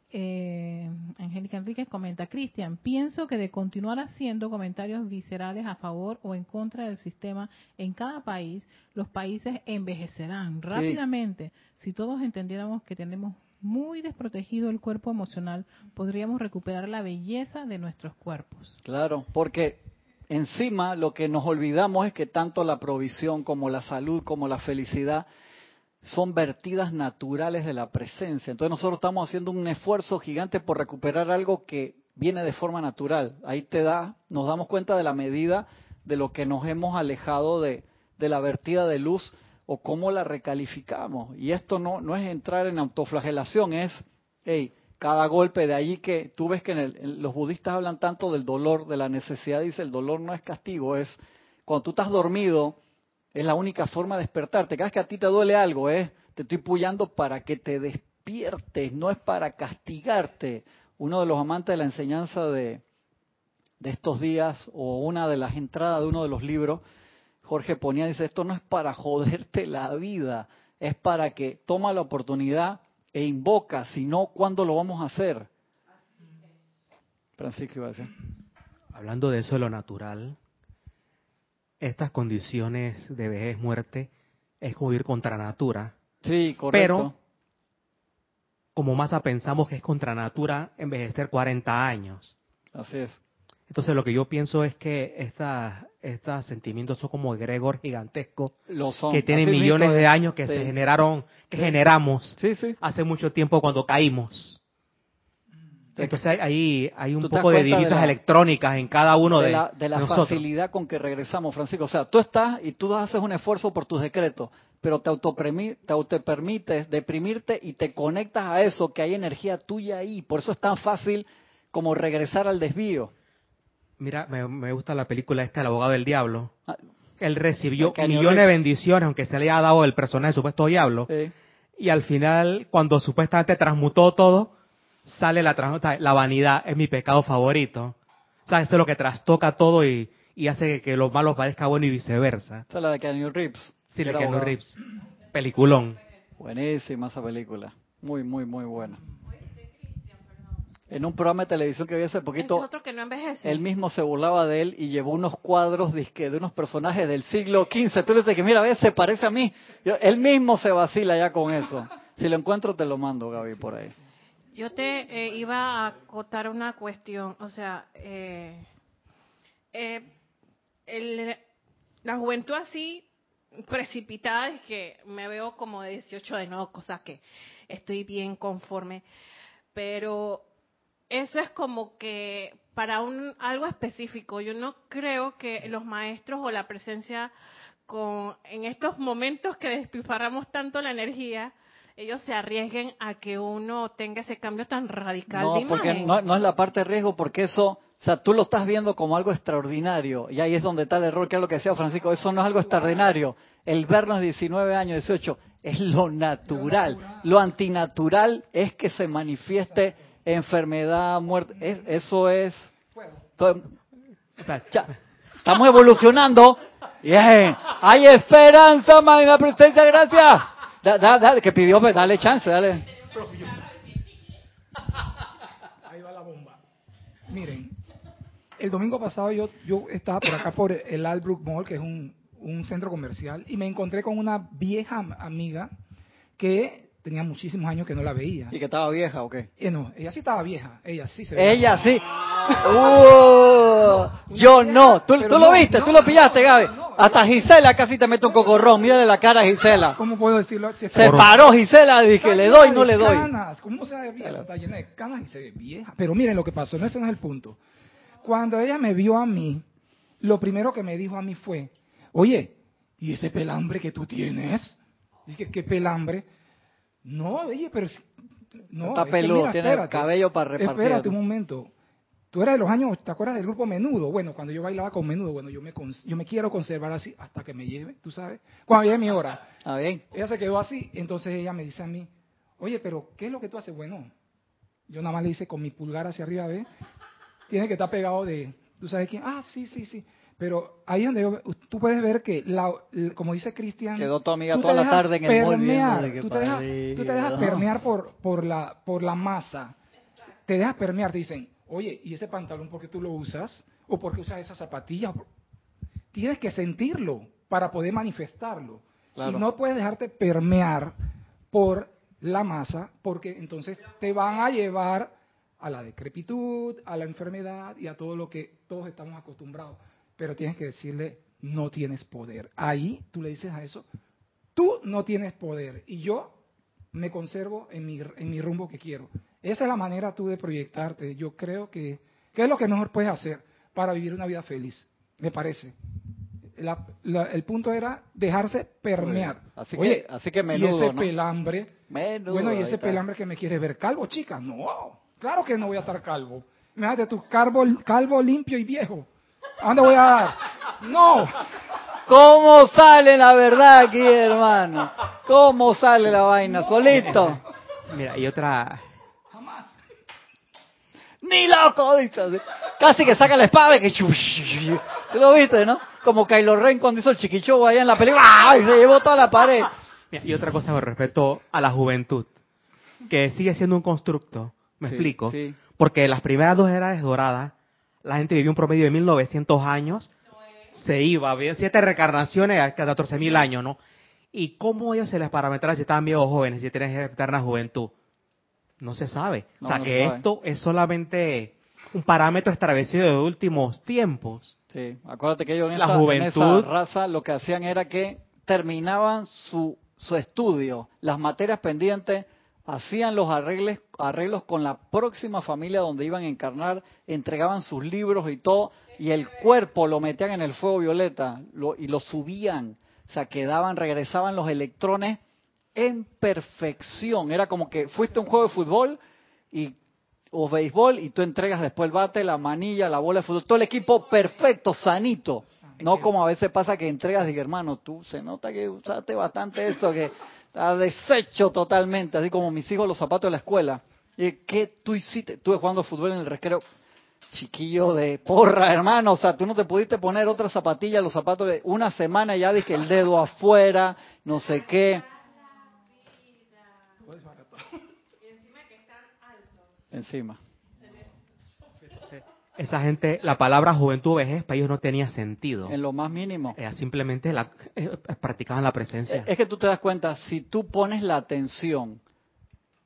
eh, Angélica Enríquez comenta, Cristian, pienso que de continuar haciendo comentarios viscerales a favor o en contra del sistema en cada país, los países envejecerán rápidamente. Si todos entendiéramos que tenemos muy desprotegido el cuerpo emocional, podríamos recuperar la belleza de nuestros cuerpos. Claro, porque encima lo que nos olvidamos es que tanto la provisión como la salud como la felicidad son vertidas naturales de la presencia. Entonces nosotros estamos haciendo un esfuerzo gigante por recuperar algo que viene de forma natural. Ahí te da, nos damos cuenta de la medida de lo que nos hemos alejado de, de la vertida de luz o cómo la recalificamos. Y esto no, no es entrar en autoflagelación, es, hey, cada golpe de ahí que tú ves que en los budistas hablan tanto del dolor, de la necesidad, dice el dolor no es castigo, es cuando tú estás dormido, es la única forma de despertarte. Cada vez que a ti te duele algo, es, te estoy puyando para que te despiertes, no es para castigarte. Uno de los amantes de la enseñanza de, de estos días, o una de las entradas de uno de los libros, Jorge ponía, dice, esto no es para joderte la vida, es para que toma la oportunidad e invoca, si no, ¿cuándo lo vamos a hacer? Francisco iba a decir. Hablando de eso de lo natural, estas condiciones de vejez, muerte, es como ir contra natura. Sí, correcto. Pero, como masa pensamos que es contra natura envejecer 40 años. Así es. Entonces lo que yo pienso es que estos sentimientos son como egregor gigantescos que tienen millones de años que se generaron, que generamos hace mucho tiempo cuando caímos. Entonces ahí hay un poco de divisas electrónicas en cada uno de, la, de la facilidad con que regresamos, Francisco. O sea, tú estás y tú haces un esfuerzo por tus decretos, pero te, te autopermites deprimirte y te conectas a eso, que hay energía tuya ahí. Por eso es tan fácil como regresar al desvío. Mira, me, gusta la película esta, El abogado del diablo. Ah, Él recibió millones de bendiciones, aunque se le haya dado el personaje supuesto diablo. Y al final, cuando supuestamente transmutó todo, sale la, la vanidad, es mi pecado favorito. O sea, eso es lo que trastoca todo y, hace que los malos parezca bueno y viceversa. Esa es la de Keanu Reeves. Sí, la de Keanu Reeves. Peliculón. Buenísima esa película. Muy, muy, muy buena. En un programa de televisión que vi hace poquito, otro que no envejece. él mismo se burlaba de él y llevó unos cuadros de unos personajes del siglo XV. Tú le dices que, mira, a se parece a mí. él mismo se vacila ya con eso. Si lo encuentro, te lo mando, Gaby, por ahí. Yo te eh, iba a acotar una cuestión. O sea, eh, eh, la juventud así precipitada es que me veo como de 18 de nuevo, cosa que estoy bien conforme. Pero eso es como que para un algo específico. Yo no creo que los maestros o la presencia con en estos momentos que despilfarramos tanto la energía, ellos se arriesguen a que uno tenga ese cambio tan radical no, porque no, no es la parte de riesgo, porque eso o sea, tú lo estás viendo como algo extraordinario, y ahí es donde está el error, que es lo que decía Francisco, eso no es algo extraordinario. El vernos 19 años, 18, es lo natural. Lo antinatural es que se manifieste enfermedad, muerte. eso es... estamos evolucionando. Bien. Hay esperanza, magna presencia, gracias. Da, que pidió, dale chance, dale. Ahí va la bomba. Miren, el domingo pasado yo, yo estaba por acá por el Albrook Mall, que es un, un centro comercial, y me encontré con una vieja amiga que tenía muchísimos años que no la veía. ¿Y que estaba vieja o qué? Eh, no, ella sí estaba vieja, ella sí se veía. Ella sí. Uh, yo no. ¿Tú, tú lo viste? ¿Tú lo pillaste, Gaby? Hasta Gisela casi te mete un cocorrón. Mírale la cara a Gisela. ¿Cómo puedo decirlo? se paró Gisela y dije, le doy, no le doy. Canas. ¿Cómo se ve vieja? Está llena de canas y se ve vieja. Pero miren lo que pasó, no ese no es el punto. Cuando ella me vio a mí, lo primero que me dijo a mí fue, oye, ¿y ese pelambre que tú tienes? Dije, ¿qué pelambre? No, oye, pero... No, Está peludo, tiene el cabello para repartir. Espérate un momento. Tú eras de los años, ¿te acuerdas del grupo Menudo? Bueno, cuando yo bailaba con Menudo, bueno, yo me, yo me quiero conservar así hasta que me lleve, tú sabes. Cuando llegue mi hora. Ah, bien. Ella se quedó así, entonces ella me dice a mí, oye, pero ¿qué es lo que tú haces? Bueno, yo nada más le hice con mi pulgar hacia arriba, ¿ves? tiene que estar pegado de, ¿tú sabes quién? Ah, sí, sí, sí. Pero ahí donde yo, tú puedes ver que, la, como dice Cristian, quedó tu amiga toda la tarde en el permear, tú, te dejas, tú te dejas permear por, por, la, por la masa. Te dejas permear, te dicen, oye, ¿y ese pantalón por qué tú lo usas? ¿O por qué usas esa zapatilla? Tienes que sentirlo para poder manifestarlo. Y no puedes dejarte permear por la masa porque entonces te van a llevar a la decrepitud, a la enfermedad y a todo lo que todos estamos acostumbrados. Pero tienes que decirle, no tienes poder. Ahí tú le dices a eso, tú no tienes poder y yo me conservo en mi, en mi rumbo que quiero. Esa es la manera tú de proyectarte. Yo creo que, ¿qué es lo que mejor puedes hacer para vivir una vida feliz? Me parece. el punto era dejarse permear. Así que, así que menudo, y ese pelambre. bueno, y ese pelambre que me quieres ver calvo, chica. No, Claro que no voy a estar calvo. Imagínate tu calvo, calvo limpio y viejo. ¿A dónde voy a dar? No. ¿Cómo sale la verdad aquí, hermano? ¿Cómo sale la vaina? Solito. Mira, y otra. Jamás. Ni loco, dice. Casi que saca la espada y que. ¿Tú lo viste, no? Como Kylo Ren cuando hizo el chiquicho allá en la película. ¡Ay! Se llevó toda la pared. y otra cosa con respecto a la juventud. Que sigue siendo un constructo ¿Me explico? Porque las primeras dos edades doradas, la gente vivió un promedio de 1900 años, se iba, había siete recarnaciones a cada 14.000 años, ¿no? ¿Y cómo ellos se les parametraban si estaban viejos jóvenes, si tienen eterna juventud? No se sabe. o sea, que esto es solamente un parámetro establecido de últimos tiempos. Sí, acuérdate que ellos en, la esa, juventud, raza lo que hacían era que terminaban su, su estudio, las materias pendientes, hacían los arreglos, arreglos con la próxima familia donde iban a encarnar, entregaban sus libros y todo, y el cuerpo lo metían en el fuego violeta y lo subían, o sea, quedaban, regresaban los electrones en perfección. Era como que fuiste a un juego de fútbol y o béisbol y tú entregas después el bate, la manilla, la bola de fútbol, todo el equipo perfecto, sanito. No como a veces pasa que entregas y hermano, tú se nota que usaste bastante eso, que Está deshecho totalmente, así como mis hijos los zapatos de la escuela. ¿Y ¿Qué tú hiciste? Estuve jugando fútbol en el recreo. Chiquillo de porra, hermano. O sea, tú no te pudiste poner otra zapatilla, los zapatos de una semana ya dije el dedo afuera, no sé qué. Encima que están altos. Encima. Esa gente, la palabra juventud vejez para ellos no tenía sentido. En lo más mínimo. simplemente la, eh, practicaban la presencia. Es que tú te das cuenta, si tú pones la atención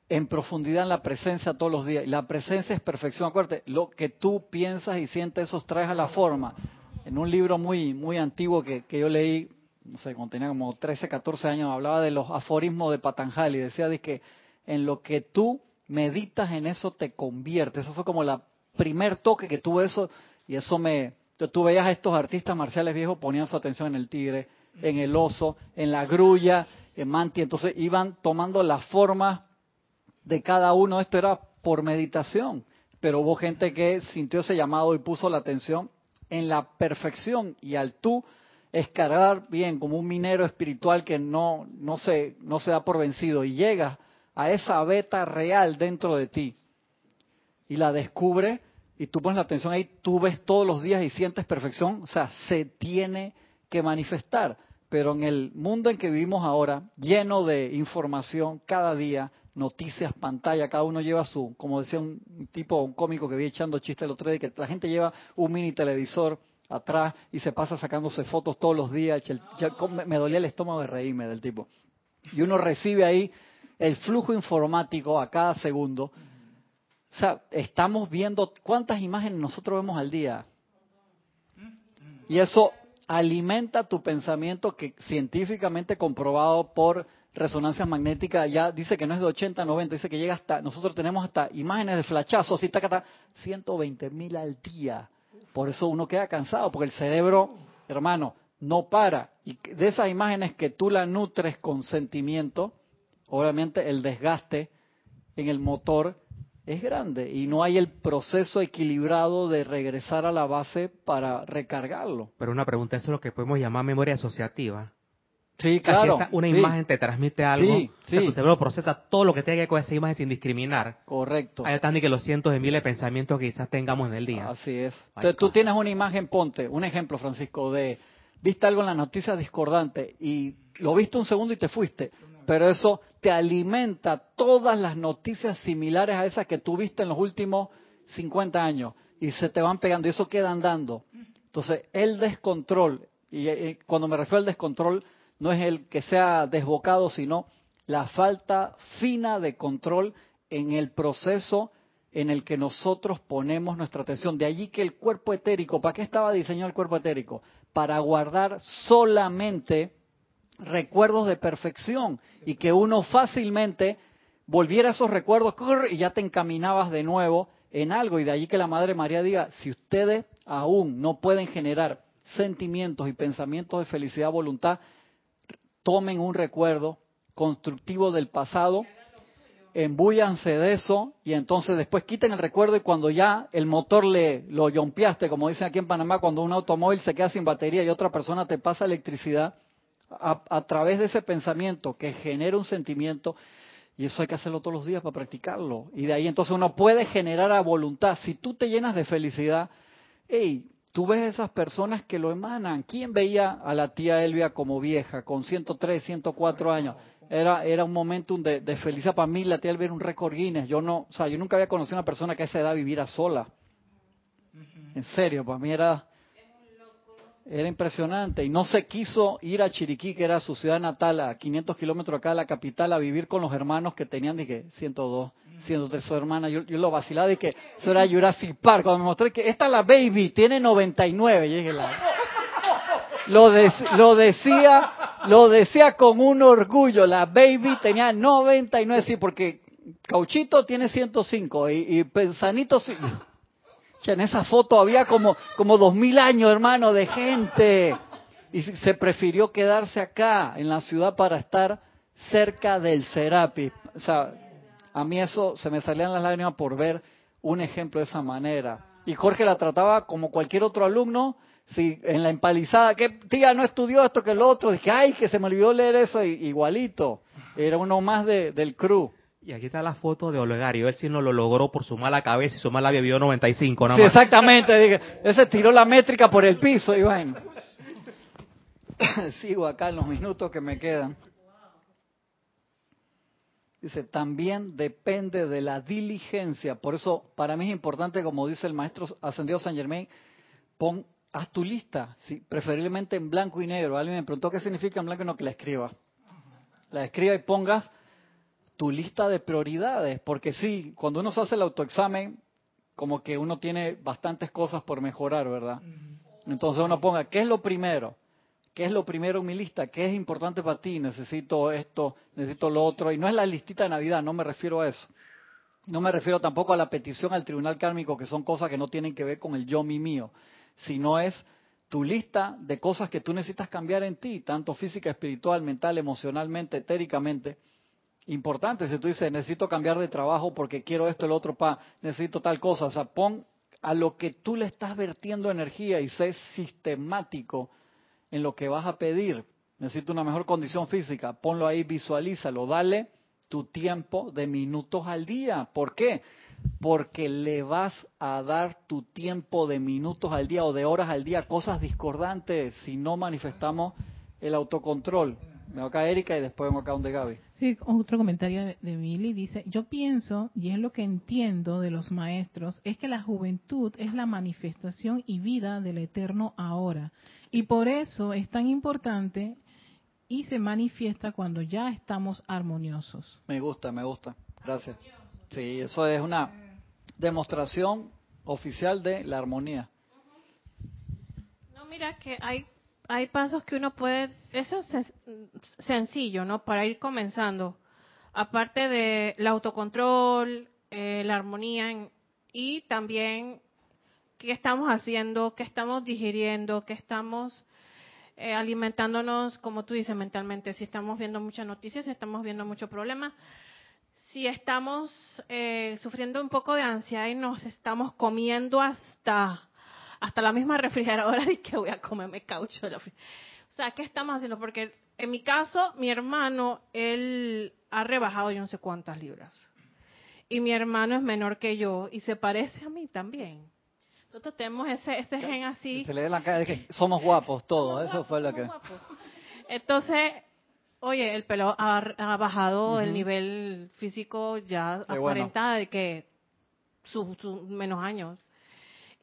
en profundidad en la presencia todos los días, y la presencia es perfección, acuérdate, lo que tú piensas y sientes, eso traes a la forma. En un libro muy, muy antiguo que, que yo leí, no sé, cuando tenía como 13, 14 años, hablaba de los aforismos de Patanjali, decía de que en lo que tú meditas en eso te convierte. Eso fue como la primer toque que tuve eso, y eso me... Tú veías a estos artistas marciales viejos ponían su atención en el tigre, en el oso, en la grulla, en Manti, entonces iban tomando la forma de cada uno. Esto era por meditación, pero hubo gente que sintió ese llamado y puso la atención en la perfección y al tú escargar bien como un minero espiritual que no, no, se, no se da por vencido y llega a esa beta real dentro de ti y la descubre y tú pones la atención ahí, tú ves todos los días y sientes perfección, o sea, se tiene que manifestar. Pero en el mundo en que vivimos ahora, lleno de información cada día, noticias, pantalla, cada uno lleva su, como decía un tipo, un cómico que vi echando chistes el otro día, que la gente lleva un mini televisor atrás y se pasa sacándose fotos todos los días. Me dolía el estómago de reírme del tipo. Y uno recibe ahí el flujo informático a cada segundo o sea, estamos viendo cuántas imágenes nosotros vemos al día. Y eso alimenta tu pensamiento que científicamente comprobado por resonancias magnéticas ya dice que no es de 80 90, dice que llega hasta, nosotros tenemos hasta imágenes de flachazos y está 120 mil al día. Por eso uno queda cansado, porque el cerebro, hermano, no para. Y de esas imágenes que tú la nutres con sentimiento, obviamente el desgaste en el motor es grande y no hay el proceso equilibrado de regresar a la base para recargarlo. Pero una pregunta, ¿eso es lo que podemos llamar memoria asociativa? Sí, claro. una imagen te transmite algo, sí, sí. tu cerebro procesa todo lo que tenga que ver con esa imagen sin discriminar. Correcto. Hay están que los cientos de miles de pensamientos que quizás tengamos en el día. Así es. Entonces tú tienes una imagen, ponte, un ejemplo, Francisco, de viste algo en la noticia discordante y lo viste un segundo y te fuiste pero eso te alimenta todas las noticias similares a esas que tuviste en los últimos 50 años y se te van pegando y eso queda andando. Entonces, el descontrol, y eh, cuando me refiero al descontrol, no es el que sea desbocado, sino la falta fina de control en el proceso en el que nosotros ponemos nuestra atención. De allí que el cuerpo etérico, ¿para qué estaba diseñado el cuerpo etérico? Para guardar solamente recuerdos de perfección y que uno fácilmente volviera a esos recuerdos y ya te encaminabas de nuevo en algo. Y de allí que la Madre María diga, si ustedes aún no pueden generar sentimientos y pensamientos de felicidad, voluntad, tomen un recuerdo constructivo del pasado, embúyanse de eso y entonces después quiten el recuerdo y cuando ya el motor le lo yompeaste, como dicen aquí en Panamá, cuando un automóvil se queda sin batería y otra persona te pasa electricidad, a, través de ese pensamiento que genera un sentimiento, y eso hay que hacerlo todos los días para practicarlo. Y de ahí entonces uno puede generar a voluntad. Si tú te llenas de felicidad, hey, tú ves esas personas que lo emanan. ¿Quién veía a la tía Elvia como vieja, con 103, 104 años? Era, era un momento de, de felicidad. Para mí la tía Elvia era un récord Guinness. Yo no, o sea, yo nunca había conocido a una persona que a esa edad viviera sola. En serio, para mí era era impresionante y no se quiso ir a Chiriquí, que era su ciudad natal, a 500 kilómetros acá de la capital, a vivir con los hermanos que tenían, dije, 102, 103 hermanas. Yo, yo lo vacilaba que eso era Jurassic Park. Cuando me mostró que esta es la baby, tiene 99. Yo dije, la... lo, lo decía, lo decía con un orgullo. La baby tenía 99, sí, porque Cauchito tiene 105 y, y Pensanito sí en esa foto había como, como dos mil años, hermano, de gente. Y se prefirió quedarse acá, en la ciudad, para estar cerca del Serapi. O sea, a mí eso se me salían las lágrimas por ver un ejemplo de esa manera. Y Jorge la trataba como cualquier otro alumno, si en la empalizada, que tía no estudió esto que lo otro, dije, ay, que se me olvidó leer eso, igualito. Era uno más de, del crew. Y aquí está la foto de Olegario. Él sí no lo logró por su mala cabeza y su mala bebió 95, nada sí, exactamente. Ese tiró la métrica por el piso y bueno. Sigo acá en los minutos que me quedan. Dice, también depende de la diligencia. Por eso, para mí es importante, como dice el maestro ascendido San Germain, pon, haz tu lista, preferiblemente en blanco y negro. Alguien me preguntó qué significa en blanco y no que la escriba. La escriba y pongas tu lista de prioridades, porque sí, cuando uno se hace el autoexamen, como que uno tiene bastantes cosas por mejorar, ¿verdad? Entonces uno ponga, ¿qué es lo primero? ¿Qué es lo primero en mi lista? ¿Qué es importante para ti? Necesito esto, necesito lo otro. Y no es la listita de Navidad, no me refiero a eso. No me refiero tampoco a la petición al tribunal kármico, que son cosas que no tienen que ver con el yo, mi, mío, sino es tu lista de cosas que tú necesitas cambiar en ti, tanto física, espiritual, mental, emocionalmente, etéricamente. Importante, si tú dices, necesito cambiar de trabajo porque quiero esto, el otro, pa, necesito tal cosa. O sea, pon a lo que tú le estás vertiendo energía y sé sistemático en lo que vas a pedir. Necesito una mejor condición física. Ponlo ahí, visualízalo. Dale tu tiempo de minutos al día. ¿Por qué? Porque le vas a dar tu tiempo de minutos al día o de horas al día, cosas discordantes, si no manifestamos el autocontrol. Me acá Erika y después vengo acá donde Gaby. Sí, otro comentario de, de Billy dice, yo pienso, y es lo que entiendo de los maestros, es que la juventud es la manifestación y vida del eterno ahora. Y por eso es tan importante y se manifiesta cuando ya estamos armoniosos. Me gusta, me gusta. Gracias. Sí, eso es una demostración oficial de la armonía. No, mira que hay hay pasos que uno puede, eso es sencillo, ¿no? Para ir comenzando. Aparte de autocontrol, eh, la armonía y también qué estamos haciendo, qué estamos digiriendo, qué estamos eh, alimentándonos, como tú dices, mentalmente. Si estamos viendo muchas noticias, si estamos viendo muchos problemas, si estamos eh, sufriendo un poco de ansiedad y nos estamos comiendo hasta hasta la misma refrigeradora y que voy a comerme caucho de la O sea, ¿qué estamos haciendo? Porque en mi caso, mi hermano, él ha rebajado yo no sé cuántas libras. Y mi hermano es menor que yo y se parece a mí también. Nosotros tenemos ese, ese gen así. Se le ve la cara de que somos guapos todos, eso fue lo que... Entonces, oye, el pelo ha, bajado, el nivel físico ya aparenta de que sus menos años.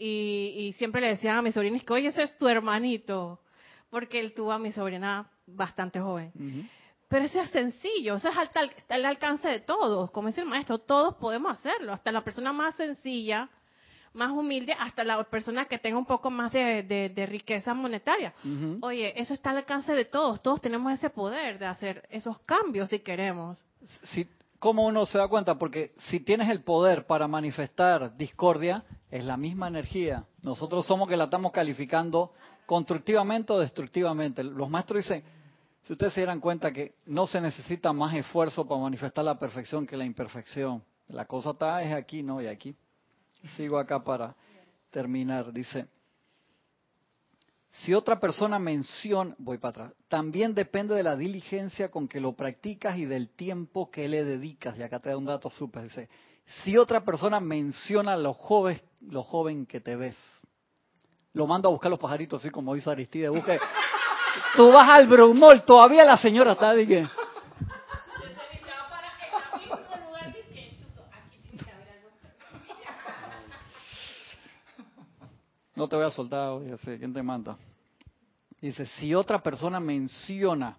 Y, y, siempre le decían a mis sobrinos que, oye, ese es tu hermanito, porque él tuvo a mi sobrina bastante joven. Pero eso es sencillo, eso es al, al alcance de todos, como dice el maestro, todos podemos hacerlo, hasta la persona más sencilla más humilde hasta la persona que tenga un poco más de, riqueza monetaria. Oye, eso está al alcance de todos, todos tenemos ese poder de hacer esos cambios si queremos. Si, ¿Cómo uno se da cuenta? Porque si tienes el poder para manifestar discordia, es la misma energía. Nosotros somos que la estamos calificando constructivamente o destructivamente. Los maestros dicen, si ustedes se dieran cuenta que no se necesita más esfuerzo para manifestar la perfección que la imperfección. La cosa está es aquí, no, y aquí. Sigo acá para terminar. Dice, si otra persona menciona, voy para atrás, también depende de la diligencia con que lo practicas y del tiempo que le dedicas. Y acá te da un dato súper. Dice, si otra persona menciona lo joven, lo joven que te ves, lo mando a buscar los pajaritos, así como dice Aristide, busque. Tú vas al Brumol, todavía la señora está, dije. No te voy a soltar, oye, sé, ¿quién te manda? Dice, si otra persona menciona,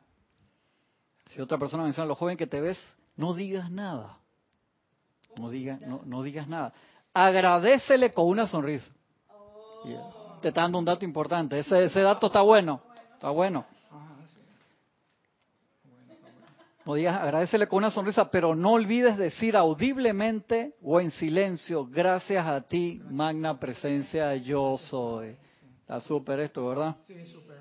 si otra persona menciona a lo joven que te ves, no digas nada. No, digas, no, digas nada. Agradecele con una sonrisa. Te está dando un dato importante. Ese, ese dato está bueno. Está bueno. No digas, agradecele con una sonrisa, pero no olvides decir audiblemente o en silencio, gracias a ti, magna presencia, yo soy. Está súper esto, ¿verdad? Sí, súper.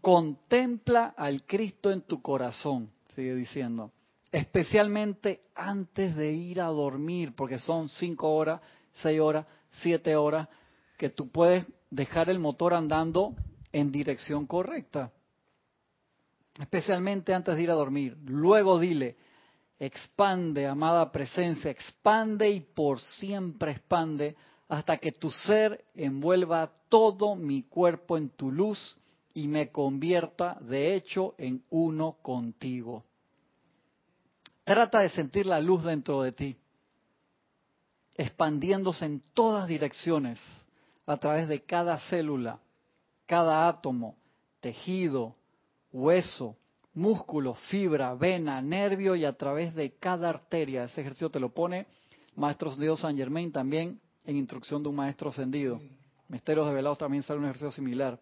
Contempla al Cristo en tu corazón, sigue diciendo, especialmente antes de ir a dormir, porque son cinco horas, seis horas, siete horas, que tú puedes dejar el motor andando en dirección correcta especialmente antes de ir a dormir. Luego dile, expande, amada presencia, expande y por siempre expande hasta que tu ser envuelva todo mi cuerpo en tu luz y me convierta de hecho en uno contigo. Trata de sentir la luz dentro de ti, expandiéndose en todas direcciones, a través de cada célula, cada átomo, tejido, hueso, músculo, fibra, vena, nervio y a través de cada arteria. Ese ejercicio te lo pone Maestros Dios San Germain también en instrucción de un maestro ascendido. Misterios Velados también sale un ejercicio similar.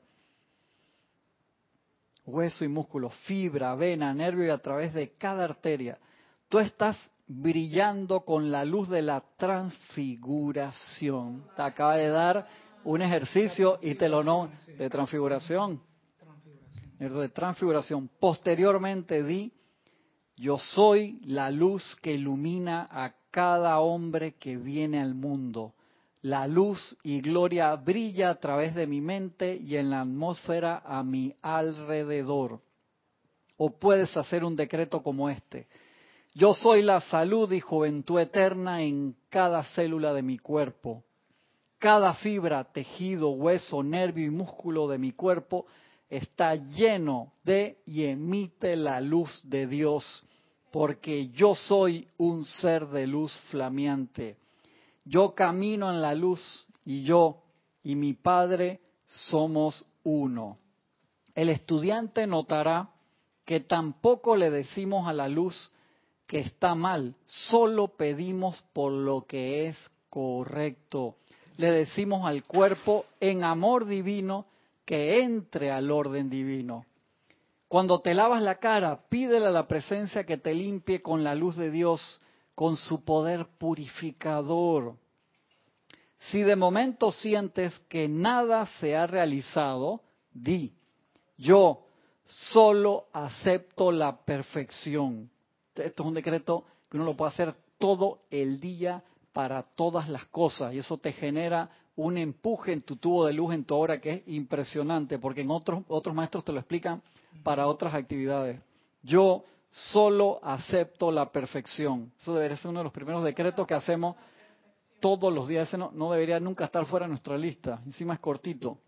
Hueso y músculo, fibra, vena, nervio y a través de cada arteria. Tú estás brillando con la luz de la transfiguración. Te acaba de dar un ejercicio y te lo no de transfiguración. De transfiguración. Posteriormente di, yo soy la luz que ilumina a cada hombre que viene al mundo. La luz y gloria brilla a través de mi mente y en la atmósfera a mi alrededor. O puedes hacer un decreto como este. Yo soy la salud y juventud eterna en cada célula de mi cuerpo. Cada fibra, tejido, hueso, nervio y músculo de mi cuerpo está lleno de y emite la luz de Dios, porque yo soy un ser de luz flameante. Yo camino en la luz y yo y mi Padre somos uno. El estudiante notará que tampoco le decimos a la luz que está mal, solo pedimos por lo que es correcto le decimos al cuerpo en amor divino que entre al orden divino. Cuando te lavas la cara, pídele a la presencia que te limpie con la luz de Dios, con su poder purificador. Si de momento sientes que nada se ha realizado, di, yo solo acepto la perfección. Esto es un decreto que uno lo puede hacer todo el día para todas las cosas y eso te genera un empuje en tu tubo de luz en tu obra que es impresionante, porque en otros, otros maestros te lo explican para otras actividades. Yo solo acepto la perfección. Eso debería ser uno de los primeros decretos que hacemos todos los días. Ese no, no debería nunca estar fuera de nuestra lista. Encima es cortito.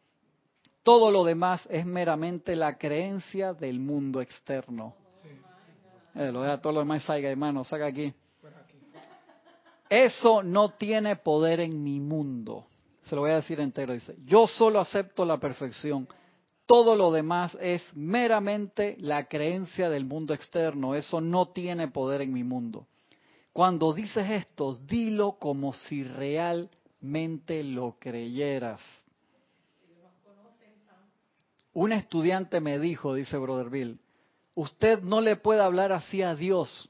Todo lo demás es meramente la creencia del mundo externo. Eh, lo deja todo lo demás, salga hermano, saca aquí. Eso no tiene poder en mi mundo. Se lo voy a decir entero. Dice, yo solo acepto la perfección. Todo lo demás es meramente la creencia del mundo externo. Eso no tiene poder en mi mundo. Cuando dices esto, dilo como si realmente lo creyeras. Un estudiante me dijo, dice Brother usted no le puede hablar así a Dios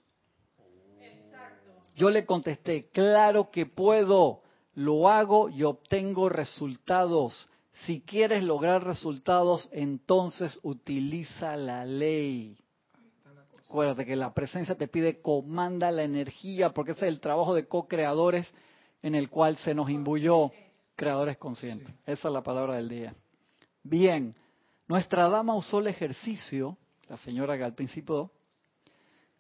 yo le contesté, claro que puedo, lo hago y obtengo resultados. Si quieres lograr resultados, entonces utiliza la ley. Acuérdate que la presencia te pide comanda la energía, porque ese es el trabajo de co-creadores en el cual se nos imbuyó creadores conscientes. Esa es la palabra del día. Bien, nuestra dama usó el ejercicio, la señora que al principio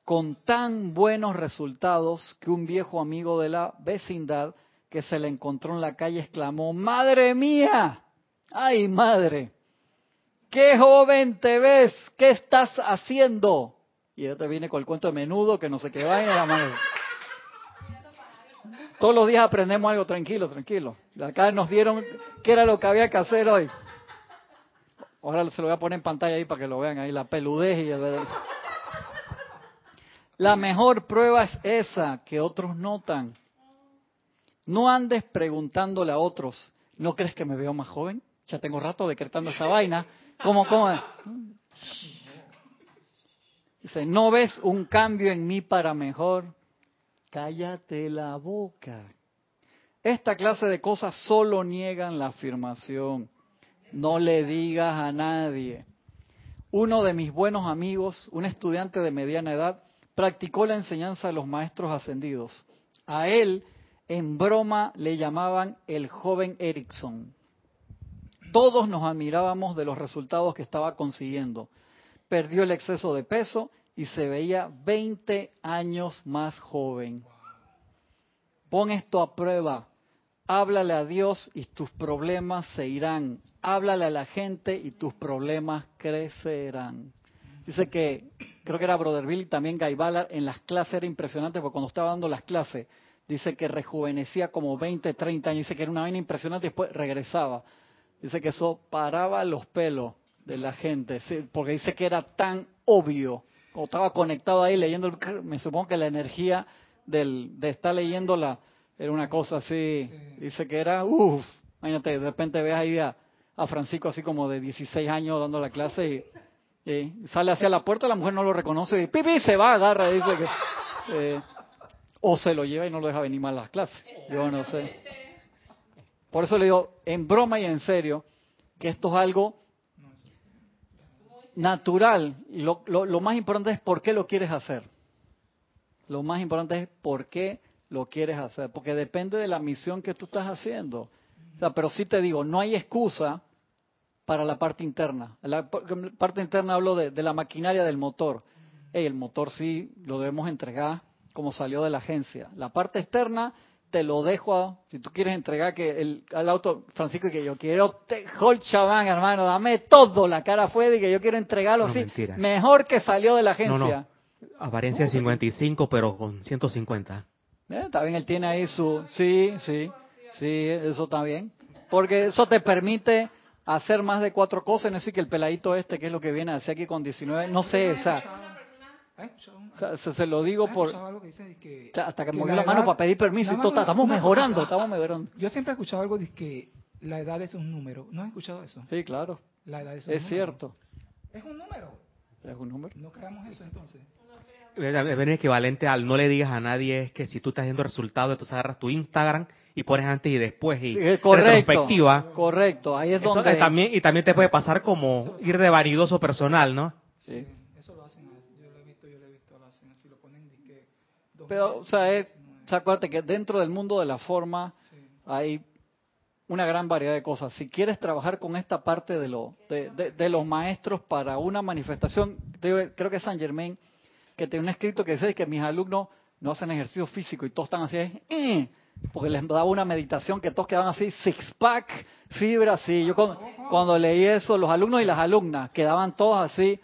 con tan buenos resultados que un viejo amigo de la vecindad que se le encontró en la calle exclamó, Madre mía, ay madre, qué joven te ves, ¿qué estás haciendo? Y ella te viene con el cuento de menudo, que no sé qué va en la. Todos los días aprendemos algo, tranquilo, tranquilo. Acá nos dieron qué era lo que había que hacer hoy. Ahora se lo voy a poner en pantalla ahí para que lo vean ahí, la peludez y el... La mejor prueba es esa que otros notan. No andes preguntándole a otros, ¿no crees que me veo más joven? Ya tengo rato decretando esta vaina. ¿Cómo, cómo? Dice, ¿no ves un cambio en mí para mejor? Cállate la boca. Esta clase de cosas solo niegan la afirmación. No le digas a nadie. Uno de mis buenos amigos, un estudiante de mediana edad, practicó la enseñanza de los maestros ascendidos. A él, en broma, le llamaban el joven Erickson. Todos nos admirábamos de los resultados que estaba consiguiendo. Perdió el exceso de peso y se veía 20 años más joven. Pon esto a prueba. Háblale a Dios y tus problemas se irán. Háblale a la gente y tus problemas crecerán. Dice que, creo que era Brotherville y también Guy en las clases era impresionante, porque cuando estaba dando las clases, dice que rejuvenecía como 20, 30 años, dice que era una vaina impresionante y después regresaba. Dice que eso paraba los pelos de la gente, porque dice que era tan obvio, como estaba conectado ahí leyendo, me supongo que la energía del, de estar leyéndola era una cosa así, dice que era, uff, imagínate, de repente ves ahí a, Francisco así como de 16 años dando la clase y, sale hacia la puerta, la mujer no lo reconoce y pipi se va, agarra, dice que... Eh, o se lo lleva y no lo deja venir más a las clases. Yo no sé. Por eso le digo, en broma y en serio, que esto es algo natural. Lo, lo, más importante es por qué lo quieres hacer. Lo más importante es por qué lo quieres hacer, porque depende de la misión que tú estás haciendo. O sea, pero sí te digo, no hay excusa para la parte interna. La parte interna hablo de, de la maquinaria del motor. Hey, el motor sí lo debemos entregar como salió de la agencia. La parte externa te lo dejo, a, si tú quieres entregar que el, al auto, Francisco, que yo quiero, te, chabán, hermano, dame todo, la cara fue y que yo quiero entregarlo así, mejor que salió de la agencia. No, no. Apariencia 55, pero con 150. Eh, bien, él tiene ahí su, sí, sí, sí, eso está bien, porque eso te permite hacer más de cuatro cosas, no es decir que el peladito este, que es lo que viene a hacer aquí con 19, no sé, o sea, se, lo digo por... hasta que movió la, mano para pedir permiso y todo, estamos mejorando, estamos mejorando. Yo siempre he escuchado algo de que la edad es un número. ¿No has escuchado eso? Sí, claro. La edad es un es cierto. Es un número. Es un número. No creamos eso entonces. Es equivalente al no le digas a nadie es que si tú estás viendo resultados, entonces agarras tu Instagram y pones antes y después y correcto, retrospectiva. Correcto, ahí es donde... también, y también te puede pasar como ir de vanidoso personal, ¿no? Sí. Pero, o sea, es, acuérdate que dentro del mundo de la forma hay una gran variedad de cosas. Si quieres trabajar con esta parte de, lo, de, los maestros para una manifestación, creo que es San Germain, que tiene un escrito que dice que mis alumnos no hacen ejercicio físico y todos están así, eh", porque les daba una meditación que todos quedaban así, six pack, fibra, así. Yo cuando, cuando leí eso, los alumnos y las alumnas quedaban todos así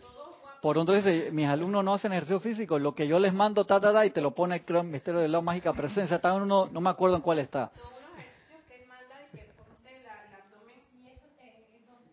por un dice, mis alumnos no hacen ejercicio físico, lo que yo les mando, ta, ta, ta, y te lo pone, el Misterio de la Mágica Presencia, está en uno, no me acuerdo en cuál está.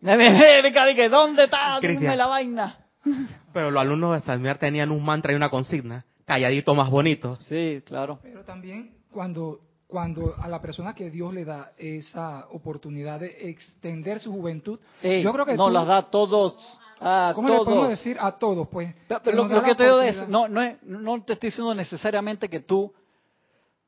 que ¿dónde está? Dime la vaina. Pero los alumnos de Salmiar tenían un mantra y una consigna, calladito más bonito. Sí, claro. Pero también cuando cuando a la persona que Dios le da esa oportunidad de extender su juventud, yo creo que no las da a todos, a ¿cómo todos. le podemos decir a todos? Pues, pero, lo, que te digo es, no, no, no te estoy diciendo necesariamente que tú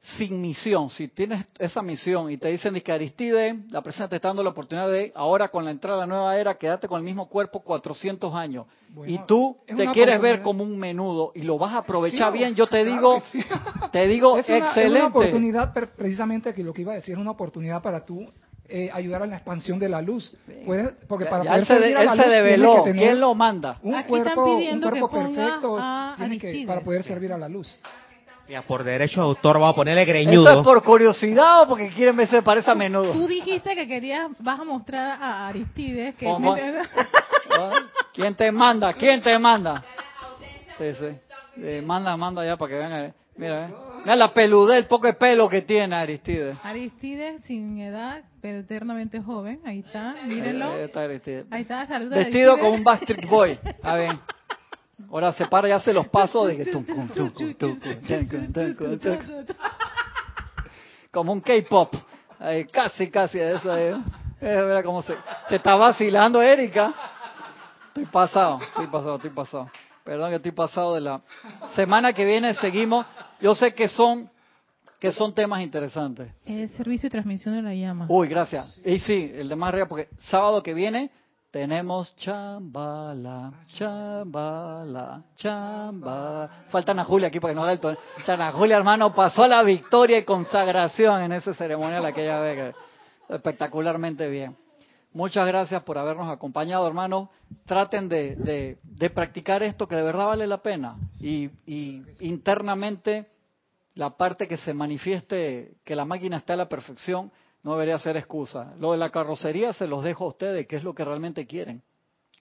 sin misión, si tienes esa misión y te dicen que Aristide, la presencia te está dando la oportunidad de, ahora con la entrada a la nueva era, quedarte con el mismo cuerpo 400 años, y tú te quieres ver como un menudo y lo vas a aprovechar bien, yo te digo, te digo, excelente. Es una oportunidad, precisamente que lo que iba a decir, es una oportunidad para tú eh, ayudar a la expansión de la luz. porque para poder él se, él se develó. ¿Quién lo manda? Un Aquí cuerpo, están pidiendo un cuerpo que perfecto a tiene que, para poder servir a la luz. Mira, por derecho de autor vamos a ponerle greñudo. ¿Eso es por curiosidad o porque quieren ver se parece a menudo? Tú dijiste que querías, vas a mostrar a Aristides que... ¿Quién te manda? ¿Quién te manda? Sí, sí. Eh, manda, manda ya para que vean. Eh. Mira, eh. Mira la peludez, el poco de pelo que tiene Aristides. Aristides sin edad, pero eternamente joven. Ahí está, mírenlo. Ahí está Aristides. Ahí está, saludos Vestido como un Backstreet Boy. A ver. Ahora se para y hace los pasos de que... Como un K-pop. Casi, casi eso. Eh. Mira cómo se... Te está vacilando, Erika. Estoy pasado, estoy pasado, estoy pasado. Perdón que estoy pasado de la... Semana que viene seguimos. Yo sé que son que son temas interesantes. El servicio de transmisión de la llama. Uy, gracias. Y sí, el de más arriba, porque sábado que viene tenemos chambala, chambala, chamba. Faltan a Julia aquí para que no haga el tono. Chana Julia, hermano, pasó la victoria y consagración en ese ceremonial aquella vez. Espectacularmente bien. Muchas gracias por habernos acompañado, hermanos. Traten de, de, practicar esto que de verdad vale la pena. Y, y internamente, la parte que se manifieste que la máquina está a la perfección, no debería ser excusa. Lo de la carrocería se los dejo a ustedes, qué es lo que realmente quieren.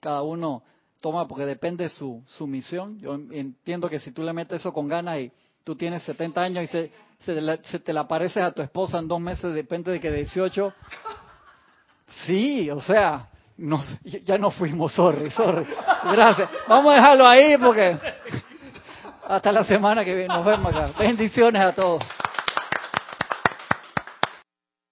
Cada uno toma porque depende de su, su misión. Yo entiendo que si tú le metes eso con ganas y tú tienes 70 años y se, se, te la pareces a tu esposa en dos meses, depende de que 18. Sí, o sea, ya no fuimos, sorry, sorry. Gracias. Vamos a dejarlo ahí porque hasta la semana que viene nos vemos acá. Bendiciones a todos.